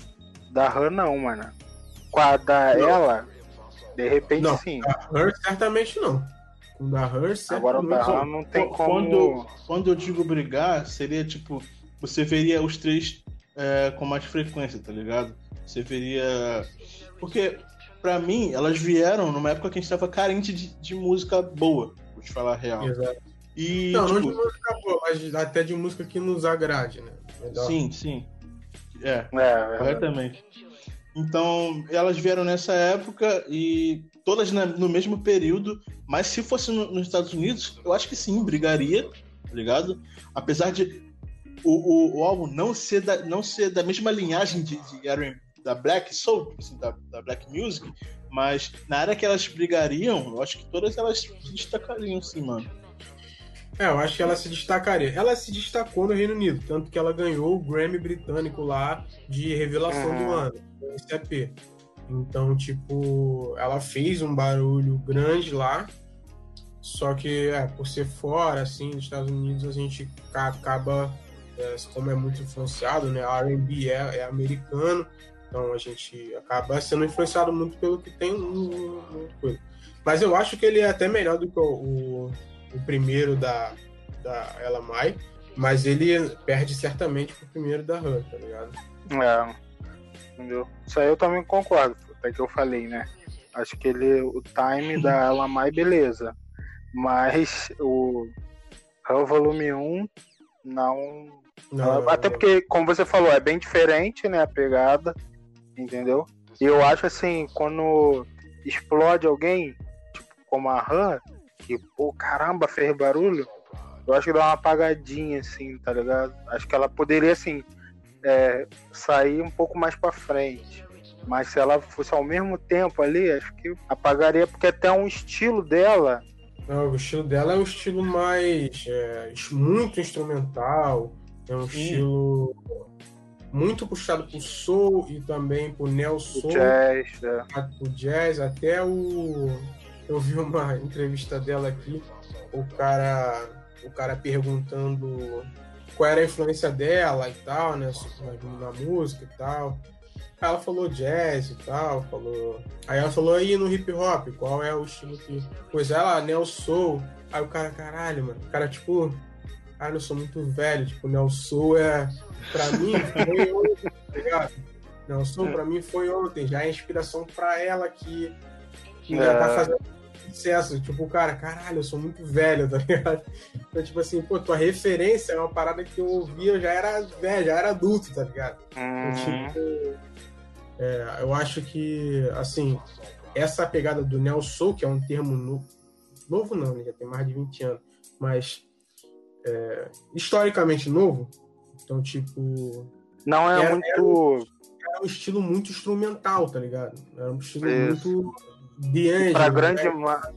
da Han, não, mano. Com a da Não. ela, de repente Não. sim. Da Her, certamente não. Com da Her, Agora o certamente da não. Han não tem Qu- como. Quando, quando eu digo brigar, seria tipo. Você veria os três é, com mais frequência, tá ligado? Você veria. Porque, pra mim, elas vieram numa época que a gente tava carente de, de música boa, vou te falar a real. Exato. E, Não, não de tipo, música boa, mas até de música que nos agrade, né? Melhor. sim, sim. É, É, é, corretamente. Então, elas vieram nessa época e todas no mesmo período, mas se fosse no- nos Estados Unidos, eu acho que sim, brigaria, tá ligado? Apesar de o, o, o álbum não ser, da, não ser da mesma linhagem de, de R&B, da Black Soul, assim, da, da Black Music, mas na área que elas brigariam, eu acho que todas elas se destacariam, sim, mano. É, eu acho que ela se destacaria. Ela se destacou no Reino Unido, tanto que ela ganhou o Grammy britânico lá de revelação do ano, esse EP. Então, tipo, ela fez um barulho grande lá, só que é, por ser fora, assim, dos Estados Unidos, a gente ca- acaba, é, como é muito influenciado, né? R&B é, é americano, então a gente acaba sendo influenciado muito pelo que tem no, no- no coisa. Mas eu acho que ele é até melhor do que o, o, o primeiro da, da Ella Mai, mas ele perde certamente pro primeiro da Han, tá ligado? É, entendeu? Isso aí eu também concordo, até que eu falei, né? Acho que ele, o time da ela mais beleza. Mas o Hell Volume 1 não. Não, até porque, como você falou, é bem diferente, né? A pegada, entendeu? E eu acho assim, quando explode alguém, tipo, como a Han, que, pô, caramba, fez barulho, eu acho que dá uma apagadinha, assim, tá ligado? Acho que ela poderia, assim, é, sair um pouco mais pra frente. Mas se ela fosse ao mesmo tempo ali, acho que apagaria, porque até um estilo dela. Não, o estilo dela é um estilo mais. é, muito instrumental, é um Sim. estilo muito puxado pro soul e também pro neo O soul, jazz, é. pro jazz, até o. eu vi uma entrevista dela aqui, o cara, o cara perguntando qual era a influência dela e tal, né? Na, música e tal. Aí ela falou jazz e tal, falou. Aí ela falou aí no hip hop, qual é o estilo que. Pois ela, Neo Soul. Aí o cara, caralho, mano. O cara, tipo, ah, eu sou muito velho, tipo, Neo Soul é. Pra mim, foi ontem, tá ligado? Neo Soul, pra mim, foi ontem. Já é inspiração pra ela que, que é. tá fazendo sucesso. Tipo, cara, caralho, eu sou muito velho, tá ligado? Então, tipo assim, pô, tua referência é uma parada que eu ouvia, eu já era velho, já era adulto, tá ligado? Então, tipo, é, eu acho que, assim, essa pegada do Neo Soul, que é um termo novo, novo não, né? Já tem mais de 20 anos, mas é, historicamente novo, então, tipo... Não é era, muito... Era um, era um, estilo muito instrumental, tá ligado? Era um estilo Isso. muito de Angel, pra grande né? massa.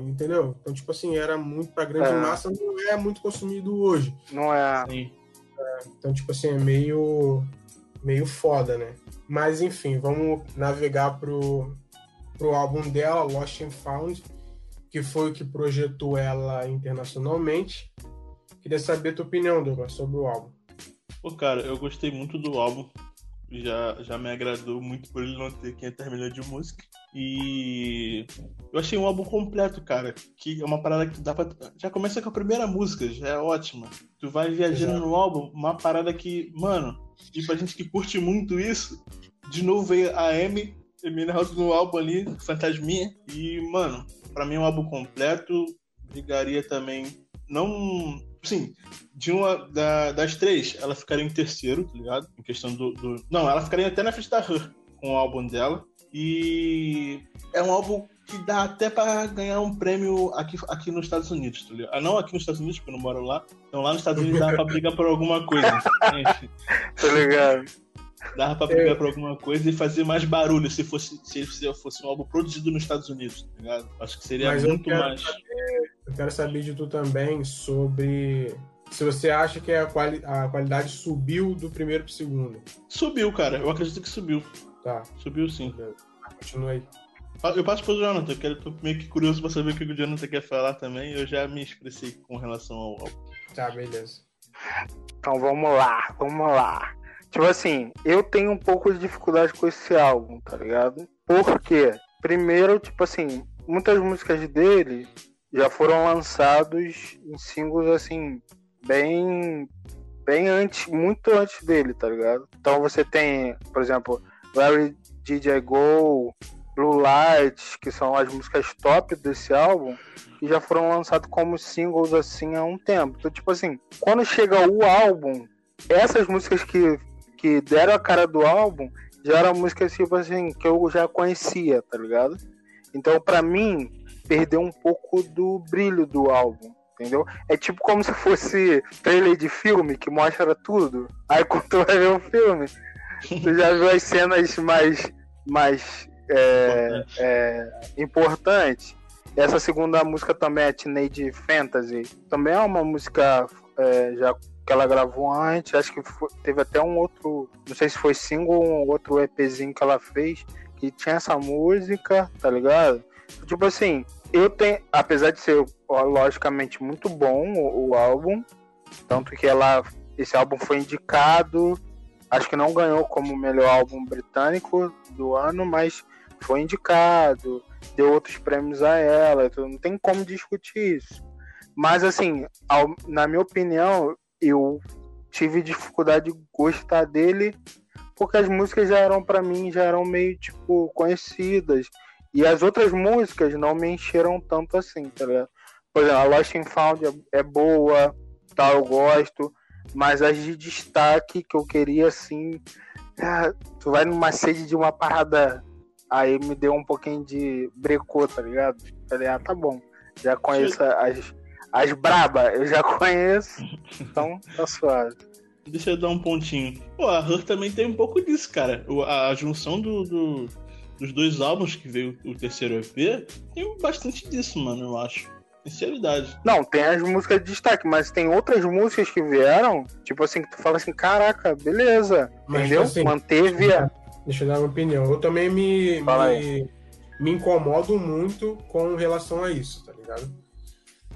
Entendeu? Então, tipo assim, era muito pra grande é. massa, não é muito consumido hoje. Não é. é. Então, tipo assim, é meio, meio foda, né? Mas, enfim, vamos navegar pro, pro álbum dela, Lost and Found, que foi o que projetou ela internacionalmente. Queria saber a tua opinião, Douglas, sobre o álbum. Pô, cara, eu gostei muito do álbum já, já me agradou muito por ele não ter 500 milhões de música. E eu achei um álbum completo, cara. Que é uma parada que dá pra. Já começa com a primeira música, já é ótima. Tu vai viajando Exato. no álbum, uma parada que, mano, e pra gente que curte muito isso, de novo veio a M, Eminem House no álbum ali, Fantasminha. E, mano, pra mim é um álbum completo. Ligaria também. Não sim, de uma da, das três, ela ficaria em terceiro, tá ligado? Em questão do, do, Não, ela ficaria até na frente da Her com o álbum dela. E é um álbum que dá até para ganhar um prêmio aqui, aqui nos Estados Unidos, tá ligado? Ah, não aqui nos Estados Unidos, porque eu não moro lá. Então lá nos Estados Unidos dá pra brigar por alguma coisa. tá ligado? Dava pra brigar é. por alguma coisa e fazer mais barulho se fosse, se fosse um álbum produzido nos Estados Unidos, tá ligado? Acho que seria Mas muito mais. Saber, eu quero saber de tu também sobre se você acha que a, quali a qualidade subiu do primeiro pro segundo. Subiu, cara. Eu acredito que subiu. Tá. Subiu sim. Continua aí. Eu passo pro Jonathan, eu quero, tô meio que curioso pra saber o que o Jonathan quer falar também. Eu já me expressei com relação ao álbum. Tá, beleza. Então vamos lá, vamos lá. Tipo assim, eu tenho um pouco de dificuldade com esse álbum, tá ligado? Porque, primeiro, tipo assim, muitas músicas dele já foram lançados em singles assim, bem bem antes, muito antes dele, tá ligado? Então você tem, por exemplo, Larry DJ Go, Blue Lights, que são as músicas top desse álbum, que já foram lançados como singles assim há um tempo. Então, tipo assim, quando chega o álbum, essas músicas que que deram a cara do álbum já eram músicas tipo assim que eu já conhecia, tá ligado? Então, para mim, perdeu um pouco do brilho do álbum, entendeu? É tipo como se fosse trailer de filme que mostra tudo. Aí quando tu vai ver o filme, tu já viu as cenas mais, mais é, é, importantes. Essa segunda música também é Teenage Fantasy. Também é uma música é, já que ela gravou antes. Acho que foi, teve até um outro, não sei se foi single ou um outro EPzinho que ela fez que tinha essa música, tá ligado? Tipo assim, eu tenho, apesar de ser logicamente muito bom o, o álbum, tanto que ela esse álbum foi indicado, acho que não ganhou como melhor álbum britânico do ano, mas foi indicado, deu outros prêmios a ela, então não tem como discutir isso. Mas assim, ao, na minha opinião, eu tive dificuldade de gostar dele porque as músicas já eram para mim já eram meio tipo conhecidas e as outras músicas não me encheram tanto assim, tá ligado? Por exemplo, a Lost and Found é, é boa, tá, eu gosto, mas as de destaque que eu queria assim, ah, tu vai numa sede de uma parada, aí me deu um pouquinho de brecô, tá ligado? Falei, ah, tá bom, já conheço as, as braba eu já conheço, então tá suave. Deixa eu dar um pontinho. Pô, a Her também tem um pouco disso, cara. A, junção do, do, dos dois álbuns que veio o terceiro EP tem bastante disso, mano, eu acho. Sinceridade. Não, tem as músicas de destaque, mas tem outras músicas que vieram, tipo assim, que tu fala assim, caraca, beleza. Mas, entendeu? Assim, Manteve a. Deixa eu dar uma opinião. Eu também me. Me... me incomodo muito com relação a isso, tá ligado?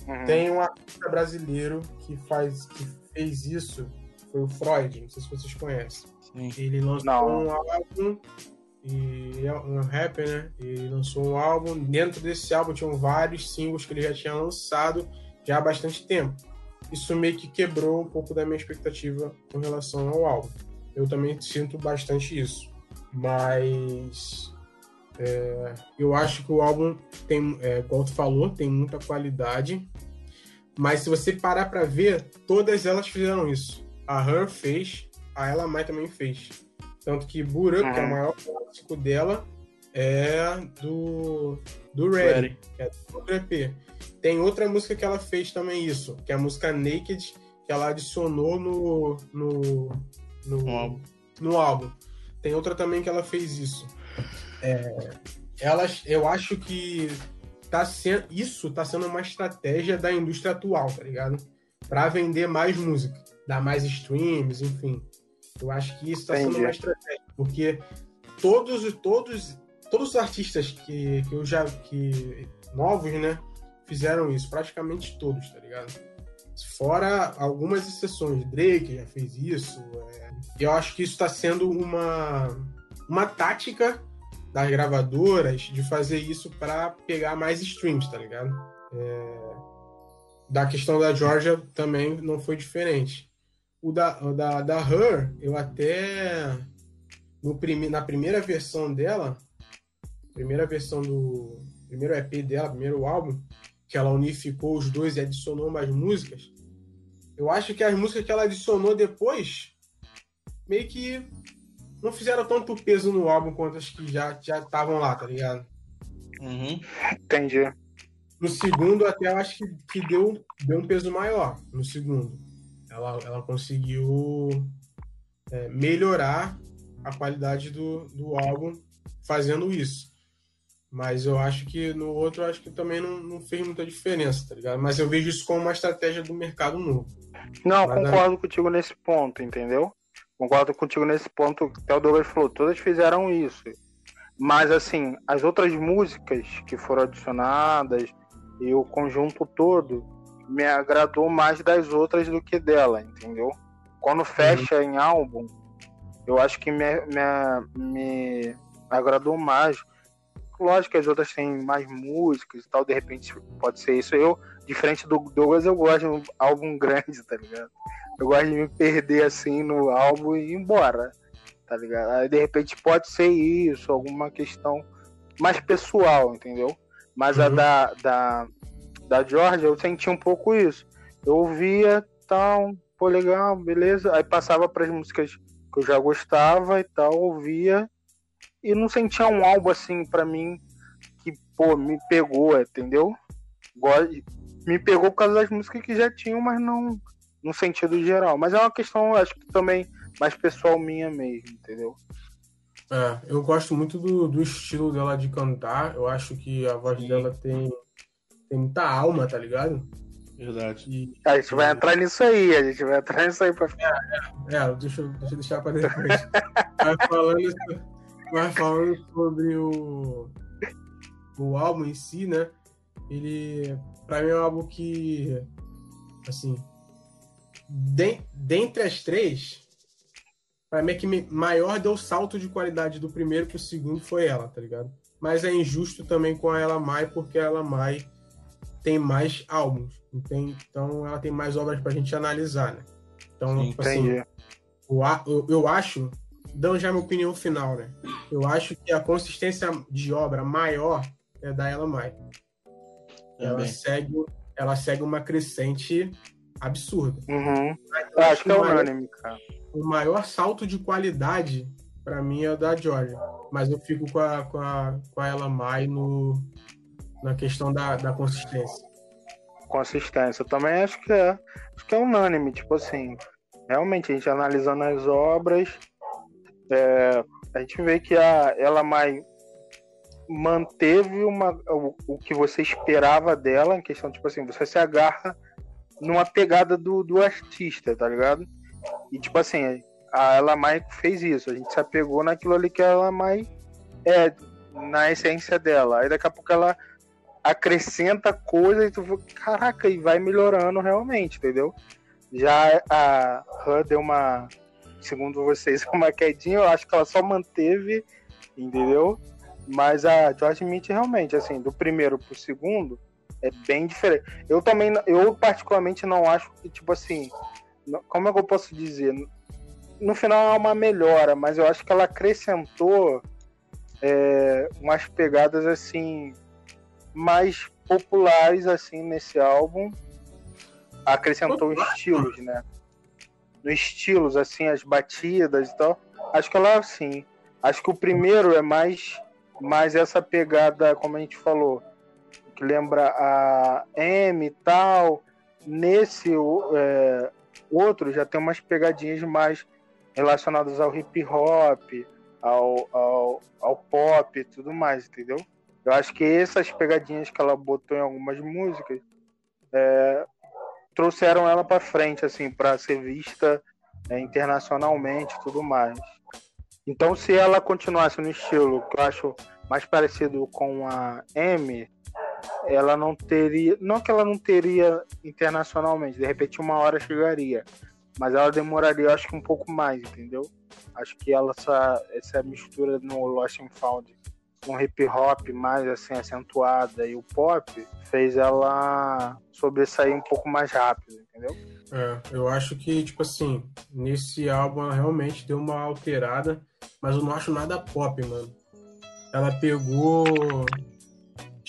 Uhum. Tem um artista brasileiro que faz que fez isso, foi o Freud, não sei se vocês conhecem. Sim. Ele lançou não. um álbum e é um rapper, né? Ele lançou um álbum. Dentro desse álbum tinham vários singles que ele já tinha lançado já há bastante tempo. Isso meio que quebrou um pouco da minha expectativa com relação ao álbum. Eu também sinto bastante isso. Mas é, eu acho que o álbum tem, é, como tu falou, tem muita qualidade. Mas se você parar para ver, todas elas fizeram isso. A Her fez, a Ella Mai também fez. Tanto que Burak, uhum. que é o maior clássico dela, é do, do Ready, Ready. que é do EP. Tem outra música que ela fez também isso, que é a música Naked, que ela adicionou no, no, no, no álbum. No álbum. Tem outra também que ela fez isso. É, elas, eu acho que tá sendo, isso tá sendo uma estratégia da indústria atual, tá ligado? Para vender mais música, dar mais streams, enfim. Eu acho que isso está sendo uma estratégia, porque todos, todos, todos os artistas que, que eu já que novos, né, fizeram isso, praticamente todos, tá ligado? Fora algumas exceções, Drake já fez isso. É, eu acho que isso está sendo uma uma tática das gravadoras de fazer isso para pegar mais streams, tá ligado? É, da questão da Georgia também não foi diferente. O da, o da, da Her, eu até. No prime, na primeira versão dela, primeira versão do. Primeiro EP dela, primeiro álbum, que ela unificou os dois e adicionou mais músicas. Eu acho que as músicas que ela adicionou depois meio que não fizeram tanto peso no álbum quanto as que já já estavam lá, tá ligado? Uhum. Entendi. No segundo, até eu acho que, que deu, deu um peso maior. No segundo ela, ela conseguiu é, melhorar a qualidade do, do álbum fazendo isso. Mas eu acho que no outro, acho que também não, não fez muita diferença, tá ligado? Mas eu vejo isso como uma estratégia do mercado novo. Não, Mas concordo contigo nesse ponto, entendeu? Concordo contigo nesse ponto. Até o Douglas falou, todas fizeram isso. Mas, assim, as outras músicas que foram adicionadas e o conjunto todo, me agradou mais das outras do que dela, entendeu? Quando fecha uhum. em álbum, eu acho que me, me, me agradou mais. Lógico que as outras têm mais músicas e tal, de repente pode ser isso. Eu, diferente do Douglas, eu gosto de um álbum grande, tá ligado? Eu gosto de me perder assim no álbum e ir embora, tá ligado? Aí de repente pode ser isso, alguma questão mais pessoal, entendeu? Mas uhum. a da, da, da Georgia, eu senti um pouco isso. Eu ouvia, tal, pô, legal, beleza. Aí passava para as músicas que eu já gostava e tal, ouvia. E não sentia um álbum assim para mim que, pô, me pegou, entendeu? Me pegou por causa das músicas que já tinham, mas não no sentido geral. Mas é uma questão, acho que também mais pessoal minha mesmo, entendeu? É, eu gosto muito do, do estilo dela de cantar. Eu acho que a voz Sim. dela tem tem muita alma, tá ligado? Verdade. E, a gente vai entrar nisso aí, a gente vai entrar nisso aí pra É, é, é deixa, deixa eu deixar pra depois. vai, falando, vai falando sobre o, o álbum em si, né? Ele, pra mim, é um álbum que, assim, de, dentre as três, pra mim é que maior deu salto de qualidade do primeiro pro segundo foi ela, tá ligado? Mas é injusto também com a Ela Mai, porque a Ela Mai tem mais álbuns, tem, então ela tem mais obras para a gente analisar, né? Então, Sim, tipo assim, eu, eu, eu acho, dando já minha opinião final, né? Eu acho que a consistência de obra maior é da Ela Mai. Ela segue, ela segue uma crescente absurda. Uhum. Eu acho que é unânime, cara. O maior salto de qualidade para mim é o da Georgia. Mas eu fico com a, com a, com a Ela Mai no, na questão da, da consistência. Consistência, também acho que é. Acho que é unânime, tipo assim. Realmente, a gente analisando as obras, é, a gente vê que a, ela mais manteve uma, o, o, que você esperava dela, em questão, tipo assim, você se agarra numa pegada do, do artista, tá ligado? E tipo assim, a Ela Mai fez isso, a gente se apegou naquilo ali que Ela Mai é, na essência dela. Aí daqui a pouco ela acrescenta coisa e tu caraca, e vai melhorando realmente, entendeu? Já a Han deu uma, segundo vocês, uma quedinha, eu acho que ela só manteve, entendeu? Mas a George Smith realmente, assim, do primeiro pro segundo, é bem diferente. Eu também, eu particularmente não acho que, tipo assim, como é que eu posso dizer? No final é uma melhora, mas eu acho que ela acrescentou é, umas pegadas assim mais populares assim nesse álbum. Acrescentou estilos, né? No estilos, assim, as batidas e tal. Acho que ela, assim. Acho que o primeiro é mais, mais essa pegada, como a gente falou, que lembra a M e tal. Nesse é, outro já tem umas pegadinhas mais relacionadas ao hip hop, ao, ao, ao pop e tudo mais, entendeu? Eu acho que essas pegadinhas que ela botou em algumas músicas é, trouxeram ela para frente, assim, para ser vista é, internacionalmente e tudo mais. Então, se ela continuasse no estilo que eu acho mais parecido com a M, ela não teria. Não que ela não teria internacionalmente, de repente uma hora chegaria. Mas ela demoraria, acho que um pouco mais, entendeu? Acho que ela, essa, essa mistura no Lost and Found com hip hop mais assim acentuada e o pop fez ela sobressair um pouco mais rápido, entendeu? É, eu acho que, tipo assim, nesse álbum ela realmente deu uma alterada, mas eu não acho nada pop, mano. Ela pegou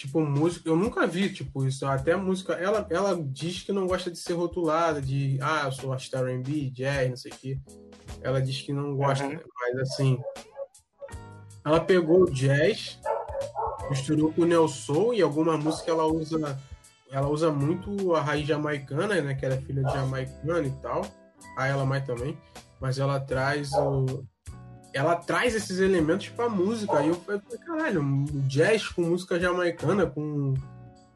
tipo, música. Eu nunca vi, tipo, isso. Até a música. Ela, ela diz que não gosta de ser rotulada, de ah, eu sou artista RB, jazz, não sei o quê. Ela diz que não gosta, uhum. mas assim. Ela pegou o jazz, misturou com o neo soul e alguma música ela usa. Ela usa muito a raiz jamaicana, né? Que ela é filha de jamaicana e tal. A ela mais também. Mas ela traz o, ela traz esses elementos pra música. Aí eu falei, caralho, jazz com música jamaicana, com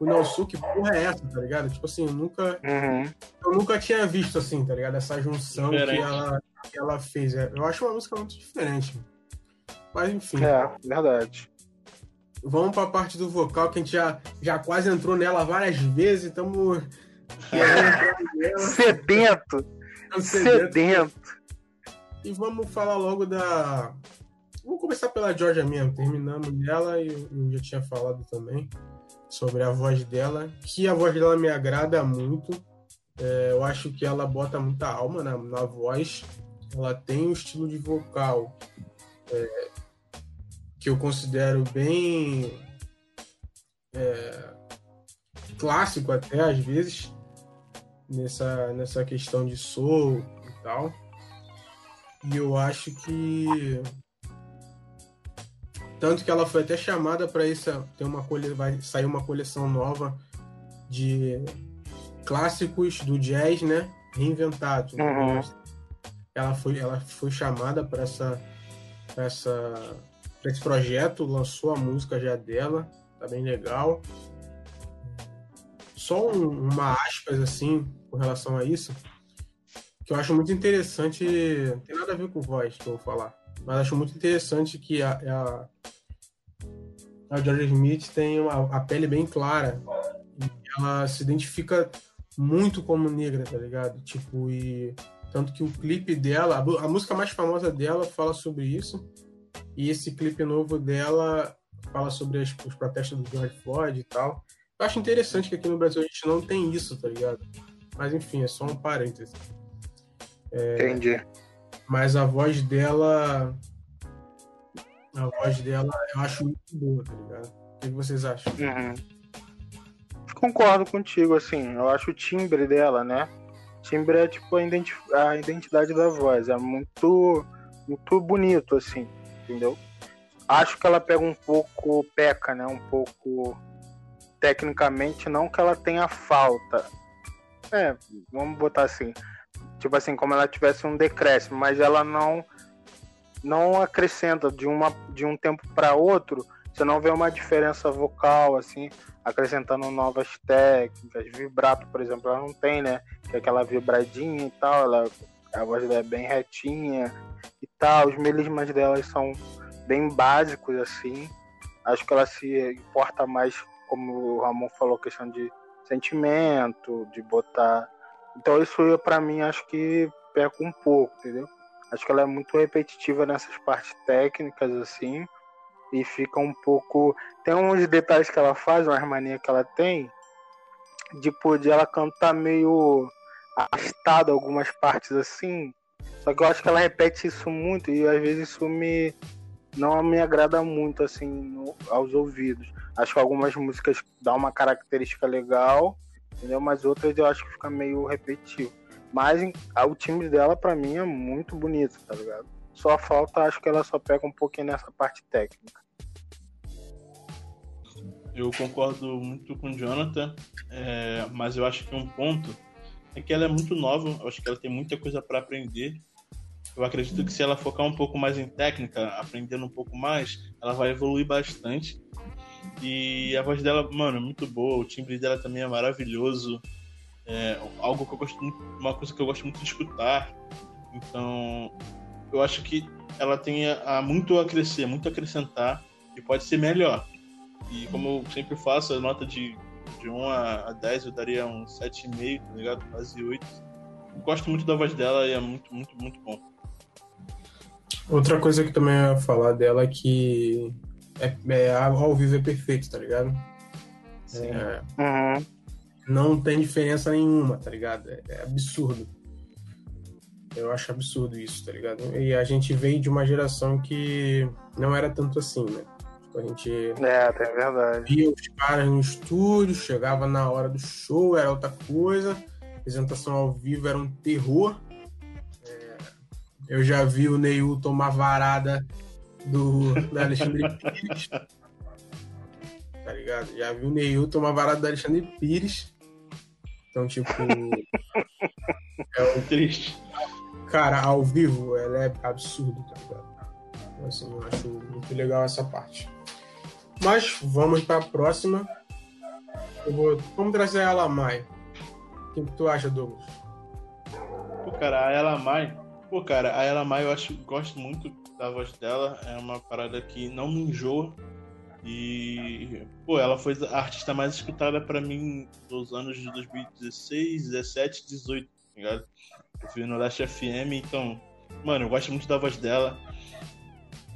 o Nelson, que porra é essa, tá ligado? Tipo assim, eu nunca. Uhum. Eu nunca tinha visto assim, tá ligado? Essa junção que ela, que ela fez. Eu acho uma música muito diferente. Mas enfim. É, verdade. Vamos pra parte do vocal, que a gente já, já quase entrou nela várias vezes, estamos. sedento. sedento. sedento. E vamos falar logo da. Vamos começar pela Georgia mesmo, terminando nela, e eu já tinha falado também sobre a voz dela, que a voz dela me agrada muito. É, eu acho que ela bota muita alma na, na voz. Ela tem um estilo de vocal é, que eu considero bem é, clássico até às vezes nessa, nessa questão de soul e tal. E eu acho que. Tanto que ela foi até chamada para essa. Tem uma cole... Vai sair uma coleção nova de clássicos do jazz, né? Reinventados. Uhum. Ela, foi, ela foi chamada para essa, pra essa, pra esse projeto, lançou a música já dela, tá bem legal. Só um, uma aspas assim com relação a isso que eu acho muito interessante, não tem nada a ver com voz que eu vou falar, mas acho muito interessante que a, a, a Georgia Smith tem uma, a pele bem clara, ela se identifica muito como negra, tá ligado? Tipo, e tanto que o clipe dela, a música mais famosa dela fala sobre isso, e esse clipe novo dela fala sobre as, os protestos do George Floyd e tal. Eu acho interessante que aqui no Brasil a gente não tem isso, tá ligado? Mas enfim, é só um parêntese. É, Entendi. Mas a voz dela. A voz dela eu acho muito boa, tá ligado? O que vocês acham? Uhum. Concordo contigo, assim. Eu acho o timbre dela, né? O timbre é tipo a, identi a identidade da voz. É muito, muito bonito, assim, entendeu? Acho que ela pega um pouco, peca, né? Um pouco tecnicamente, não que ela tenha falta. É, vamos botar assim tipo assim, como ela tivesse um decréscimo, mas ela não não acrescenta de uma de um tempo para outro, você não vê uma diferença vocal assim, acrescentando novas técnicas, vibrato, por exemplo, ela não tem, né? Que é aquela vibradinha e tal, ela a voz dela é bem retinha e tal, os melismas delas são bem básicos assim. Acho que ela se importa mais, como o Ramon falou, questão de sentimento, de botar. Então isso para mim acho que peca um pouco, entendeu? Acho que ela é muito repetitiva nessas partes técnicas, assim, e fica um pouco. Tem uns detalhes que ela faz, uma harmonia que ela tem, de poder ela cantar meio arrastada algumas partes assim. Só que eu acho que ela repete isso muito e às vezes isso me não me agrada muito assim no, aos ouvidos. Acho que algumas músicas dão uma característica legal, entendeu? Mas outras eu acho que fica meio repetitivo. Mas o time dela para mim é muito bonito, tá ligado? Só falta, acho que ela só pega um pouquinho nessa parte técnica. Eu concordo muito com o Jonathan, é, mas eu acho que um ponto é que ela é muito nova, eu acho que ela tem muita coisa para aprender. Eu acredito que se ela focar um pouco mais em técnica, aprendendo um pouco mais, ela vai evoluir bastante. E a voz dela, mano, é muito boa, o timbre dela também é maravilhoso. É algo que eu gosto muito, uma coisa que eu gosto muito de escutar. Então, eu acho que ela tem a, a muito a crescer, muito a acrescentar e pode ser melhor. E como eu sempre faço, a nota de, de 1 a, 10 eu daria um 7,5, tá ligado? Quase 8. Eu gosto muito da voz dela e é muito, muito, muito bom. Outra coisa que também eu ia falar dela é que é, é, ao vivo é perfeito, tá ligado? Sim. É, Uhum. não tem diferença nenhuma, tá ligado? É, é absurdo. Eu acho absurdo isso, tá ligado? E a gente veio de uma geração que não era tanto assim, né? A gente É, verdade. via os caras no estúdio, chegava na hora do show, era outra coisa. Apresentação ao vivo era um terror. É, eu já vi o Neil tomar varada do, Alexandre Pires. Tá ligado? Já vi o Neil tomar varada do Alexandre Pires. Então, tipo. é o Triste. cara, ao vivo, ela é absurdo, tá ligado? Então, assim, eu acho muito legal essa parte. Mas vamos para a próxima. Vou... Vamos trazer a Ela Mai. O que, tu acha, Douglas? Pô, cara, a Ela Mai. Pô, cara, a Ela Mai eu acho, gosto muito da voz dela. É uma parada que não me enjoa. E, pô, ela foi a artista mais escutada pra mim nos anos de 2016, 17, 18, tá ligado? Eu fui no Last FM, então, mano, eu gosto muito da voz dela.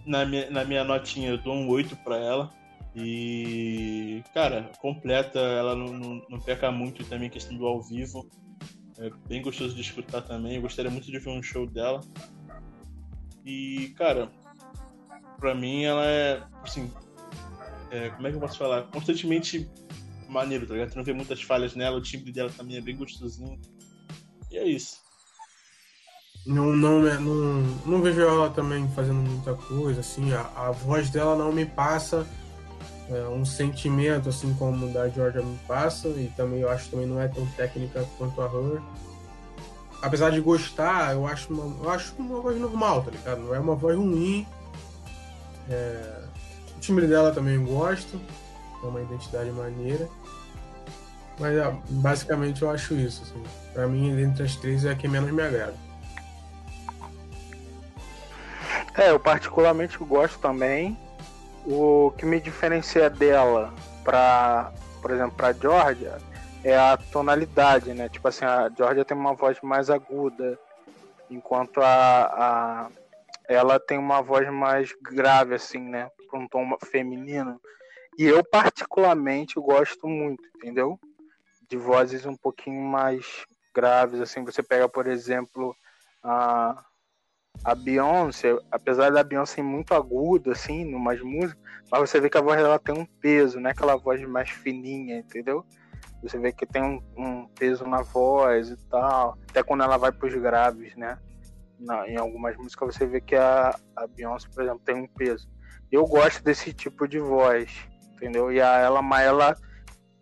Na minha, na minha notinha eu dou um 8 pra ela. E, cara, completa, ela não, não, não peca muito também a questão do ao vivo. É bem gostoso de escutar também. Eu gostaria muito de ver um show dela. E, cara, pra mim ela é, assim, é, como é que eu posso falar? Constantemente maneiro, tá ligado? Tu não vê muitas falhas nela, o timbre dela também é bem gostosinho. E é isso. Não, não, não, não vejo ela também fazendo muita coisa, assim, a, a voz dela não me passa é, um sentimento, assim como da Georgia me passa, e também eu acho que também não é tão técnica quanto a Her. Apesar de gostar, eu acho uma, eu acho uma voz normal, tá ligado? Não é uma voz ruim. É, o timbre dela também eu gosto, é uma identidade maneira. Mas é, basicamente eu acho isso, assim. Pra mim, entre as três, é a que menos me agrada. É, eu particularmente gosto também. O que me diferencia dela para, por exemplo, para Georgia é a tonalidade, né? Tipo assim, a Georgia tem uma voz mais aguda, enquanto a, a ela tem uma voz mais grave assim, né? Para um tom feminino. E eu particularmente gosto muito, entendeu? De vozes um pouquinho mais graves, assim. Você pega, por exemplo, a a Beyoncé, apesar da Beyoncé ser muito aguda, assim, numas músicas, mas você vê que a voz dela tem um peso, não é aquela voz mais fininha, entendeu? Você vê que tem um, um peso na voz e tal. Até quando ela vai pros graves, né? Na, em algumas músicas você vê que a, a Beyoncé, por exemplo, tem um peso. Eu gosto desse tipo de voz, entendeu? E a ela, mas ela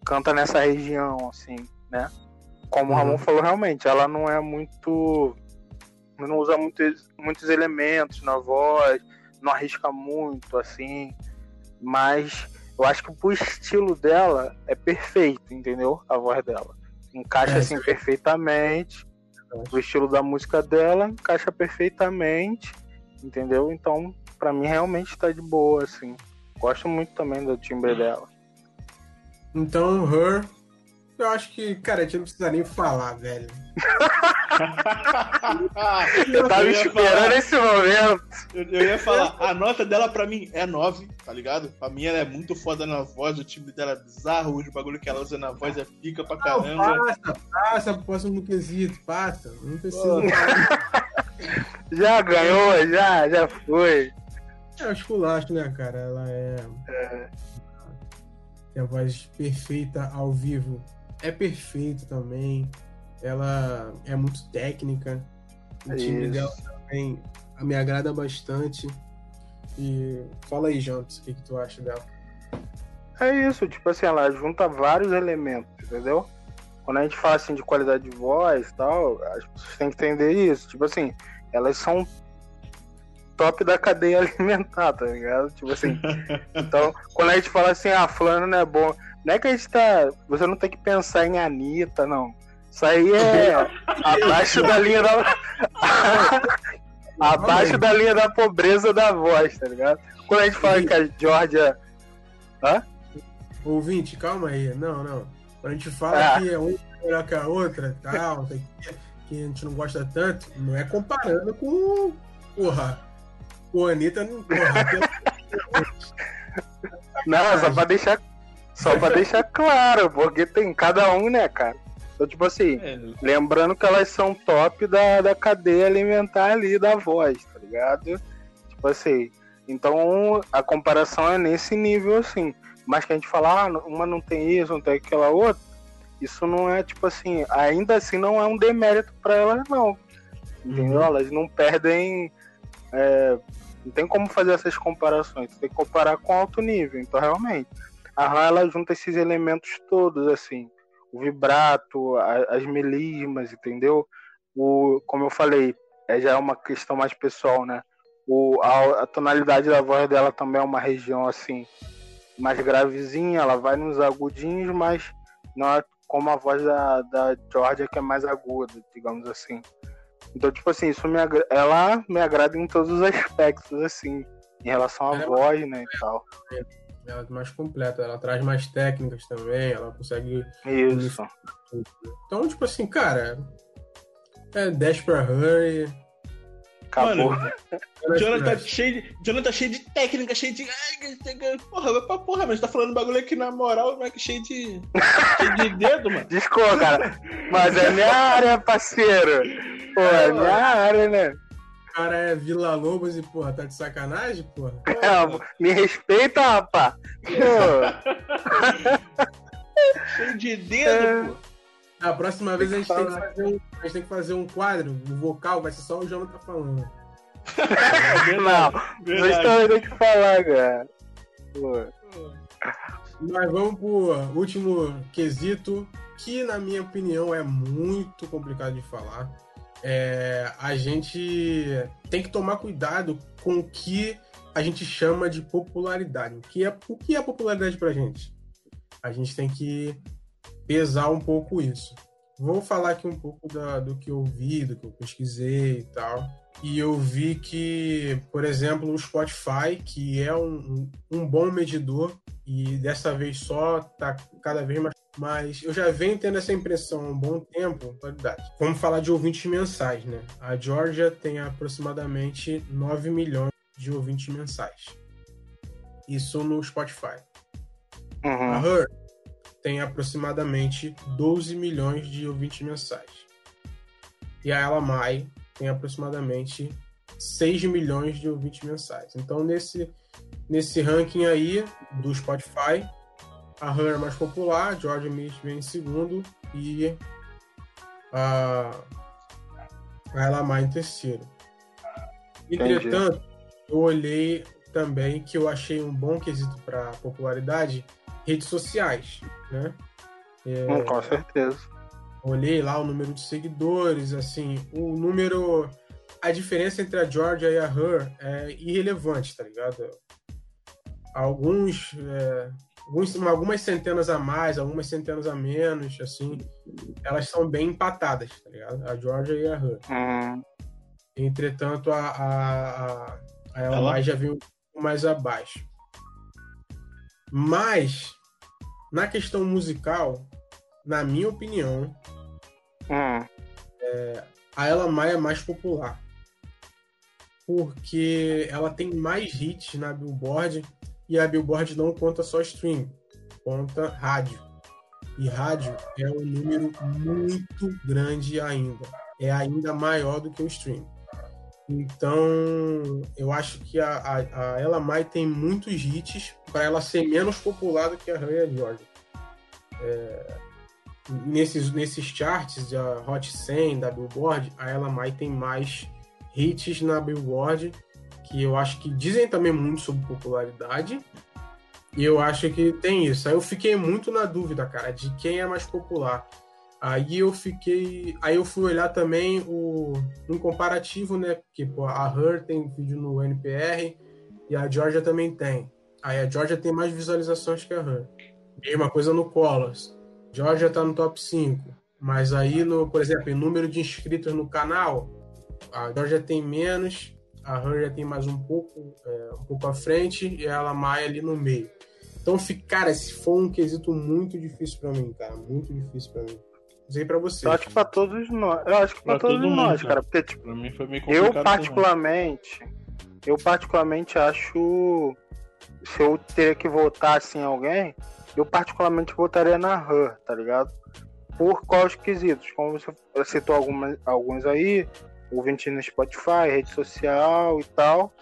canta nessa região, assim, né? Como o Ramon falou, realmente, ela não é muito não usa muitos, muitos elementos na voz, não arrisca muito, assim. Mas eu acho que pro estilo dela é perfeito, entendeu? A voz dela. Encaixa É, assim sim. perfeitamente. O estilo da música dela encaixa perfeitamente, entendeu? Então, pra mim realmente tá de boa, assim. Gosto muito também do timbre dela. Então, Her, eu acho que, cara, a gente não precisa nem falar, velho. eu tava eu esperando falar, esse momento. Eu, eu, ia falar, a nota dela pra mim é 9, tá ligado? Pra mim ela é muito foda na voz, o timbre dela é bizarro, os bagulho que ela usa na voz é pica pra caramba. Não, passa, passa pro próximo quesito, passa. Não precisa. já ganhou, já, já foi. É o esculacho, né, cara? Ela é. é. Tem a voz perfeita ao vivo. É perfeito também. Ela é muito técnica. O time dela também me agrada bastante. E fala aí, Jantos, o que, que tu acha dela? É isso, tipo assim, ela junta vários elementos, entendeu? Quando a gente fala assim de qualidade de voz e tal, as pessoas têm que entender isso. Tipo assim, elas são top da cadeia alimentar, tá ligado? Tipo assim. então, quando a gente fala assim, ah, fulano não é bom. Não é que a gente tá. Você não tem que pensar em Anitta, não. Isso aí é abaixo da linha da. abaixo da linha da pobreza da voz, tá ligado? Quando a gente fala que a Georgia. Hã? Ouvinte, calma aí. Não, não. Quando a gente fala ah. que é uma melhor que a outra, tal, que a gente não gosta tanto, não é comparando com. Porra, o Anitta não. não, só pra deixar. Só pra deixar claro, porque tem cada um, né, cara? Então, tipo assim, é. lembrando que elas são top da, da cadeia alimentar ali da voz, tá ligado? Tipo assim, então a comparação é nesse nível assim. Mas que a gente fala, ah, uma não tem isso, não tem aquela outra, isso não é, tipo assim, ainda assim não é um demérito para elas, não. Entendeu? Uhum. Elas não perdem é, não tem como fazer essas comparações, tem que comparar com alto nível. Então, realmente, a RAM ela junta esses elementos todos, assim, o vibrato, a, as melismas, entendeu? O, como eu falei, é, já é uma questão mais pessoal, né? O, a, a, tonalidade da voz dela também é uma região assim mais gravezinha, ela vai nos agudinhos, mas não é como a voz da, da Georgia que é mais aguda, digamos assim. Então, tipo assim, isso me ela me agrada em todos os aspectos, assim, em relação à é voz, né, e tal. Ela é mais completa, ela traz mais técnicas também, ela consegue. Isso. Então, tipo assim, cara, é 10 pra Hurry. Acabou. Mano, Jonathan tá cheio de, Jonathan tá cheio de técnica, cheio de. Porra, vai pra porra, mas tá falando bagulho aqui na moral, mas cheio de. cheio de dedo, mano. Desculpa, cara. Mas é minha área, parceiro. Pô, é minha área, né? O cara é Vila Lobos e, porra, tá de sacanagem, porra? É, me respeita, rapá. Cheio de dedo, é... pô. A próxima vez a gente, tem que fazer um, a gente tem que fazer um quadro, o vocal vai ser só o Jonathan falando. não, vocês também tem que falar, cara. Pô. Mas vamos pro último quesito, que na minha opinião é muito complicado de falar é, a gente tem que tomar cuidado com o que a gente chama de popularidade. O que é, o que é popularidade pra gente? A gente tem que pesar um pouco isso. Vou falar aqui um pouco da, do que eu vi, do que eu pesquisei e tal. E eu vi que, por exemplo, o Spotify, que é um, um bom medidor, e dessa vez só está cada vez mais mas eu já venho tendo essa impressão há um bom tempo, qualidade. Vamos falar de ouvintes mensais, né? A Georgia tem aproximadamente 9 milhões de ouvintes mensais. Isso no Spotify. Uhum. A Her tem aproximadamente 12 milhões de ouvintes mensais. E a Ela Mai tem aproximadamente 6 milhões de ouvintes mensais. Então, nesse, nesse ranking aí do Spotify, a Han é mais popular, George Smith vem em segundo e a, a Elamar em terceiro. Entretanto, Entendi. eu olhei também que eu achei um bom quesito para popularidade redes sociais, né? É, hum, com certeza. Olhei lá o número de seguidores, assim, o número, a diferença entre a Georgia e a Her é irrelevante, tá ligado? Alguns é, alguns, algumas centenas a mais, algumas centenas a menos, assim, elas são bem empatadas, tá ligado? A Georgia e a Her. Uhum. Entretanto, a, a, a, a Ela já viu mais abaixo. Mas, na questão musical, na minha opinião, Hum, a Ela Mai é mais popular. Porque ela tem mais hits na Billboard e a Billboard não conta só stream, conta rádio. E rádio é um número muito grande ainda. É ainda maior do que o stream. Então, eu acho que a, a, a Mai tem muitos hits para ela ser menos popular do que a Raya Georgia. É, nesses, nesses charts da Hot 100 da Billboard, a Ella Mai tem mais hits na Billboard, que eu acho que dizem também muito sobre popularidade. E eu acho que tem isso. Aí eu fiquei muito na dúvida, cara, de quem é mais popular. Aí eu fiquei. Aí eu fui olhar também o um comparativo, né? Porque pô, a Her tem vídeo no NPR e a Georgia também tem. Aí a Georgia tem mais visualizações que a Her. Mesma coisa no Colors. Georgia tá no top 5. Mas aí, no, por exemplo, em número de inscritos no canal, a Georgia tem menos, a Her já tem mais um pouco, é, um pouco à frente e ela Maia ali no meio. Então, cara, esse foi um quesito muito difícil pra mim, cara. Muito difícil pra mim. Não sei pra você. eu acho que pra todos nós. Eu acho que pra, Pra todos todo mundo, nós, cara. cara. Porque, tipo, Pra mim foi meio complicado. eu também. particularmente. Eu particularmente acho. Se eu teria que votar assim em alguém, eu particularmente votaria na Her, tá ligado? Por quais quesitos? Como você citou algumas, alguns aí, ouvinte no Spotify, rede social e tal.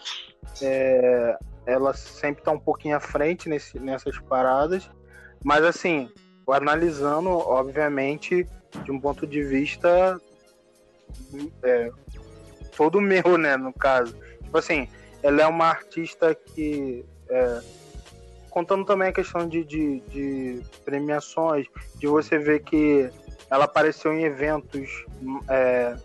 É, ela sempre tá um pouquinho à frente nesse, nessas paradas. Mas assim, analisando, obviamente, de um ponto de vista é, todo meu, né, no caso. Tipo assim, ela é uma artista que. é, contando também a questão de, de, de premiações, de você ver que ela apareceu em eventos é,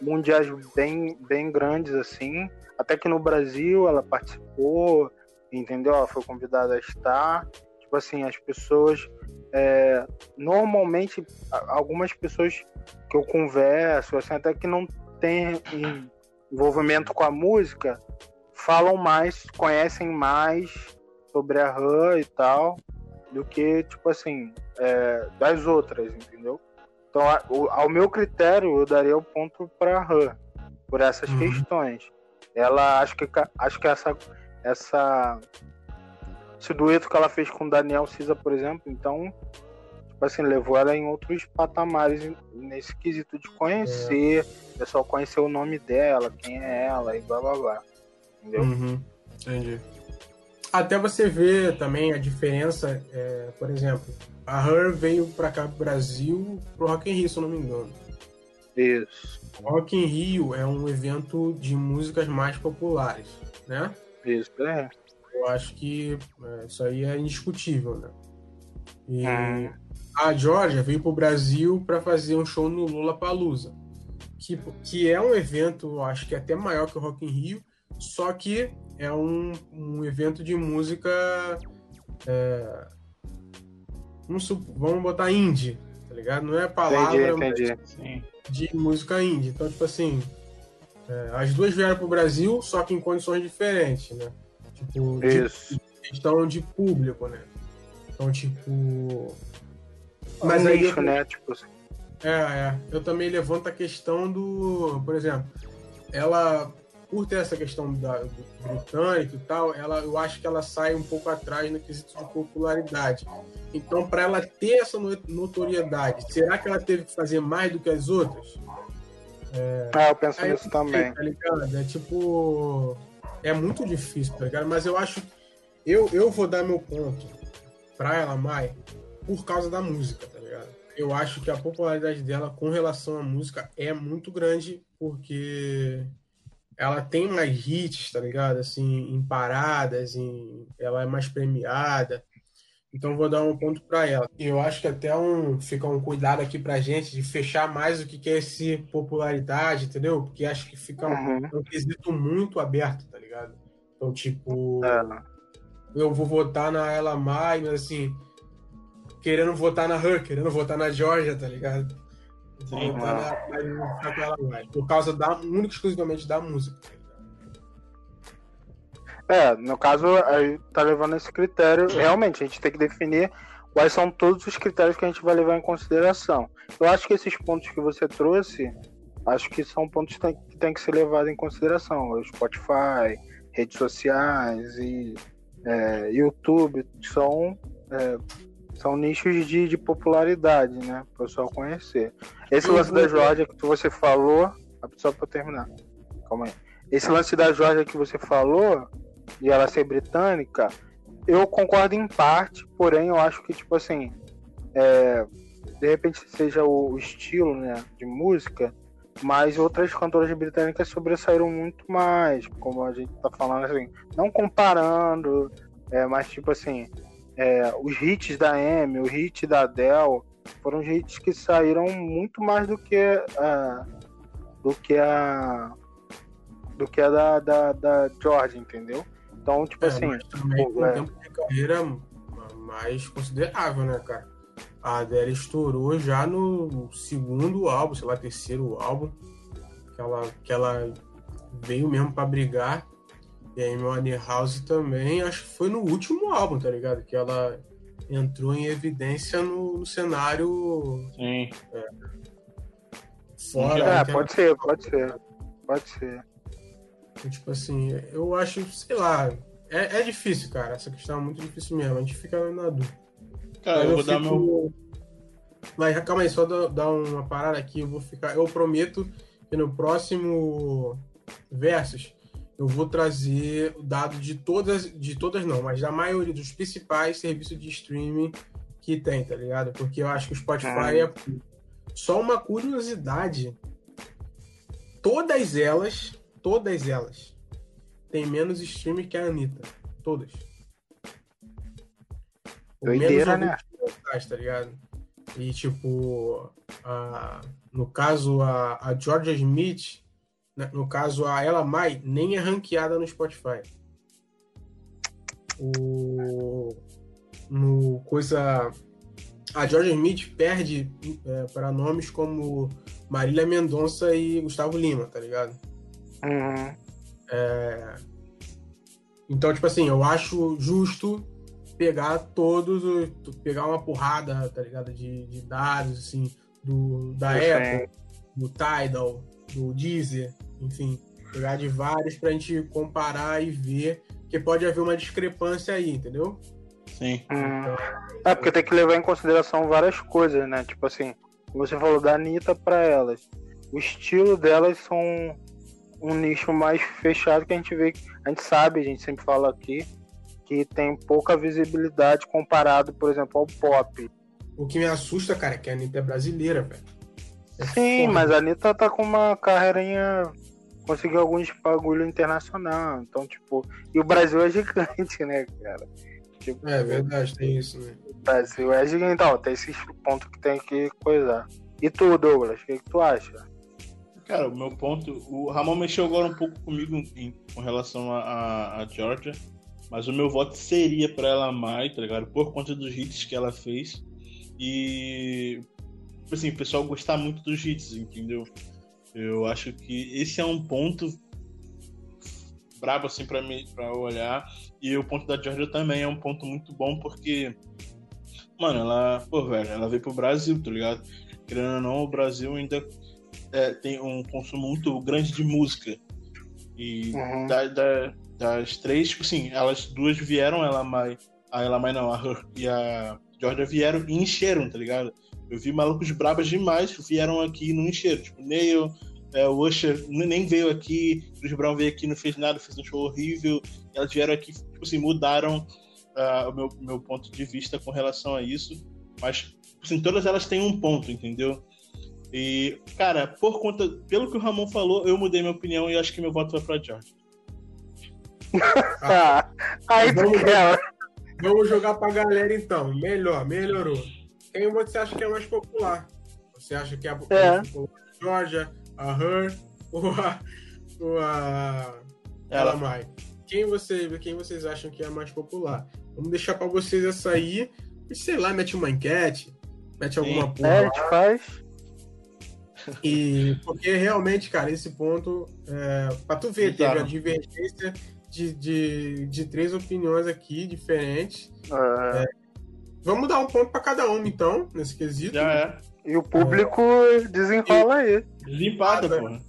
mundiais bem, bem grandes, assim. Até que no Brasil ela participou, entendeu? Ela foi convidada a estar. Tipo assim, as pessoas. é, normalmente, algumas pessoas que eu converso, assim, até que não tem em- envolvimento com a música, falam mais, conhecem mais sobre a Han e tal, do que, tipo assim, é, das outras, entendeu? Então, a- ao meu critério, eu daria o ponto pra Han, por essas Uhum. questões. Ela, acho que, acho que essa, essa, esse dueto que ela fez com o Daniel Cisa, por exemplo, então, tipo assim, levou ela em outros patamares nesse quesito de conhecer, o pessoal conhecer o nome dela, quem é ela e blá blá blá. Entendeu? Uhum, entendi. Até você ver também a diferença, é, por exemplo, a Her veio pra cá pro Brasil pro Rock in Rio, se eu não me engano. Isso, Rock in Rio é um evento de músicas mais populares, né? isso, é. Eu acho que é, isso aí é indiscutível, né? E Hum. a Georgia veio pro Brasil para fazer um show no Lollapalooza, que, que é um evento, eu acho que é até maior que o Rock in Rio, só que é um, um evento de música. é, vamos, vamos botar indie, tá ligado? Não é palavra, Entendi, entendi. De música indie. Então, tipo assim, é, as duas vieram pro Brasil, só que em condições diferentes, né? Tipo, de Isso. questão de público, né? Então, tipo. Mas aí eu- né? Tipo assim. É, é. Eu também levanto a questão do. Por exemplo, ela, por ter essa questão da, do britânico e tal, ela, eu acho que ela sai um pouco atrás no quesito de popularidade. Então, para ela ter essa no- notoriedade, será que ela teve que fazer mais do que as outras? Ah, eu penso nisso também. Tá ligado? É tipo. É muito difícil, tá ligado? Mas eu acho. Eu, eu vou dar meu ponto pra ela, Mai, por causa da música, tá ligado? Eu acho que a popularidade dela com relação à música é muito grande, porque ela tem mais hits, tá ligado? Assim, em paradas, em... ela é mais premiada. Então vou dar um ponto pra ela. Eu acho que até um fica um cuidado aqui pra gente de fechar mais o que que é esse popularidade, entendeu? Porque acho que fica um, Uhum. é um quesito muito aberto, tá ligado? Então, tipo, É. eu vou votar na Ela Mai, mas assim, querendo votar na Her, querendo votar na Georgia, tá ligado? Sim, por causa da, única e exclusivamente da música. É, no caso, aí tá levando esse critério. Realmente, a gente tem que definir quais são todos os critérios que a gente vai levar em consideração. Eu acho que esses pontos que você trouxe, acho que são pontos que tem que, ser levados em consideração. O Spotify, redes sociais e é, YouTube são, é, são nichos de, de popularidade, né? Para o pessoal conhecer. Esse lance da Georgia que você falou, só para terminar, calma aí. Esse lance da Georgia que você falou, de ela ser britânica, eu concordo em parte, porém eu acho que, tipo assim, é, de repente seja o estilo né, de música, mas outras cantoras britânicas sobressaíram muito mais, como a gente tá falando assim, não comparando, é, mas tipo assim, é, os hits da Amy, o hit da Adele, foram hits que saíram muito mais do que a, do que a do que a da, da, da George, entendeu? Então, tipo É, assim, mas também com é. tempo de carreira mais considerável, né, cara? A Adele estourou já no segundo álbum, sei lá, terceiro álbum, que ela, que ela veio mesmo pra brigar. E a Amy House também, acho que foi no último álbum, tá ligado? Que ela entrou em evidência no, no cenário Sim. fora. é, pode ser, pode ser, pode ser. Tipo assim, eu acho, sei lá, é, é difícil, cara. Essa questão é muito difícil mesmo. A gente fica na dúvida. Cara, Mas eu vou dar meu. Mas calma aí, só dar uma parada aqui. Eu vou ficar. Eu prometo que no próximo versus eu vou trazer o dado de todas, de todas não, mas da maioria dos principais serviços de streaming que tem, tá ligado? Porque eu acho que o Spotify é só uma curiosidade. Todas elas, todas elas têm menos streaming que a Anitta. Todas. Menos Doideira, né? ouvintes mensais, tá ligado? E tipo, a- no caso a, a Georgia Smith, né, no caso a Ella Mai, nem é ranqueada no Spotify. O, no coisa. A Georgia Smith perde para nomes como Marília Mendonça e Gustavo Lima, tá ligado? Uhum. Então, tipo assim, eu acho justo pegar todos, os- pegar uma porrada, tá ligado? De, de dados, assim, do, da Apple, do Tidal, do Deezer, enfim, pegar de vários pra gente comparar e ver que pode haver uma discrepância aí, entendeu? Sim. Hum. É, porque tem que levar em consideração várias coisas, né? Tipo assim, você falou da Anitta pra elas. O estilo delas são um nicho mais fechado que a gente vê, a gente sabe, a gente sempre fala aqui, que tem pouca visibilidade comparado, por exemplo, ao pop. O que me assusta, cara, é que a Anitta é brasileira, velho. É Sim, foda. mas a Anitta tá com uma carreirinha. Conseguiu alguns bagulho internacional. Então, tipo. E o Brasil é gigante, né, cara? Tipo, É verdade, tem isso, né? O Brasil é gigante. Então, tem esses pontos que tem que coisar. E tu, Douglas, o que, que tu acha? Cara, o meu ponto. O Ramon mexeu agora um pouco comigo em- com relação a, a, a Georgia. Mas o meu voto seria pra ela mais, tá ligado? Por conta dos hits que ela fez. E. tipo Assim, o pessoal gostar muito dos hits, entendeu? Eu acho que esse é um ponto brabo assim para mim para olhar e o ponto da Georgia também é um ponto muito bom porque mano ela pô velho ela veio pro Brasil tá ligado querendo ou não o Brasil ainda é, tem um consumo muito grande de música e Uhum. da- da- das três tipo assim elas duas vieram ela mai a ela mai não a Her e a Georgia vieram e encheram tá ligado eu vi malucos brabas demais que vieram aqui e não encheram tipo Neil é, o Usher nem veio aqui, Chris Brown veio aqui, não fez nada, fez um show horrível. Elas vieram aqui, tipo assim, mudaram ah, o meu, meu ponto de vista com relação a isso. Mas, tipo assim, todas elas têm um ponto, entendeu? E, cara, por conta, pelo que o Ramon falou, eu mudei minha opinião e acho que meu voto vai pra George. Ah, aí tu Vamos-. Vamos jogar pra galera então. Melhor, melhorou. Quem você acha que é mais popular? Você acha que é a É. popular? A Georgia, a Her ou a, ou a Ela- Ela Mai? Quem, você, quem vocês acham que é a mais popular? Vamos deixar pra vocês essa aí. E sei lá, mete uma enquete, mete alguma É, porra a lá. gente faz. E porque realmente, cara, esse ponto, é, pra tu ver, teve Bizarro. a divergência de, de, de três opiniões aqui diferentes. É, Vamos dar um ponto pra cada uma, então, nesse quesito. Já é. E o público desenrola aí. Desempata, Nada. porra.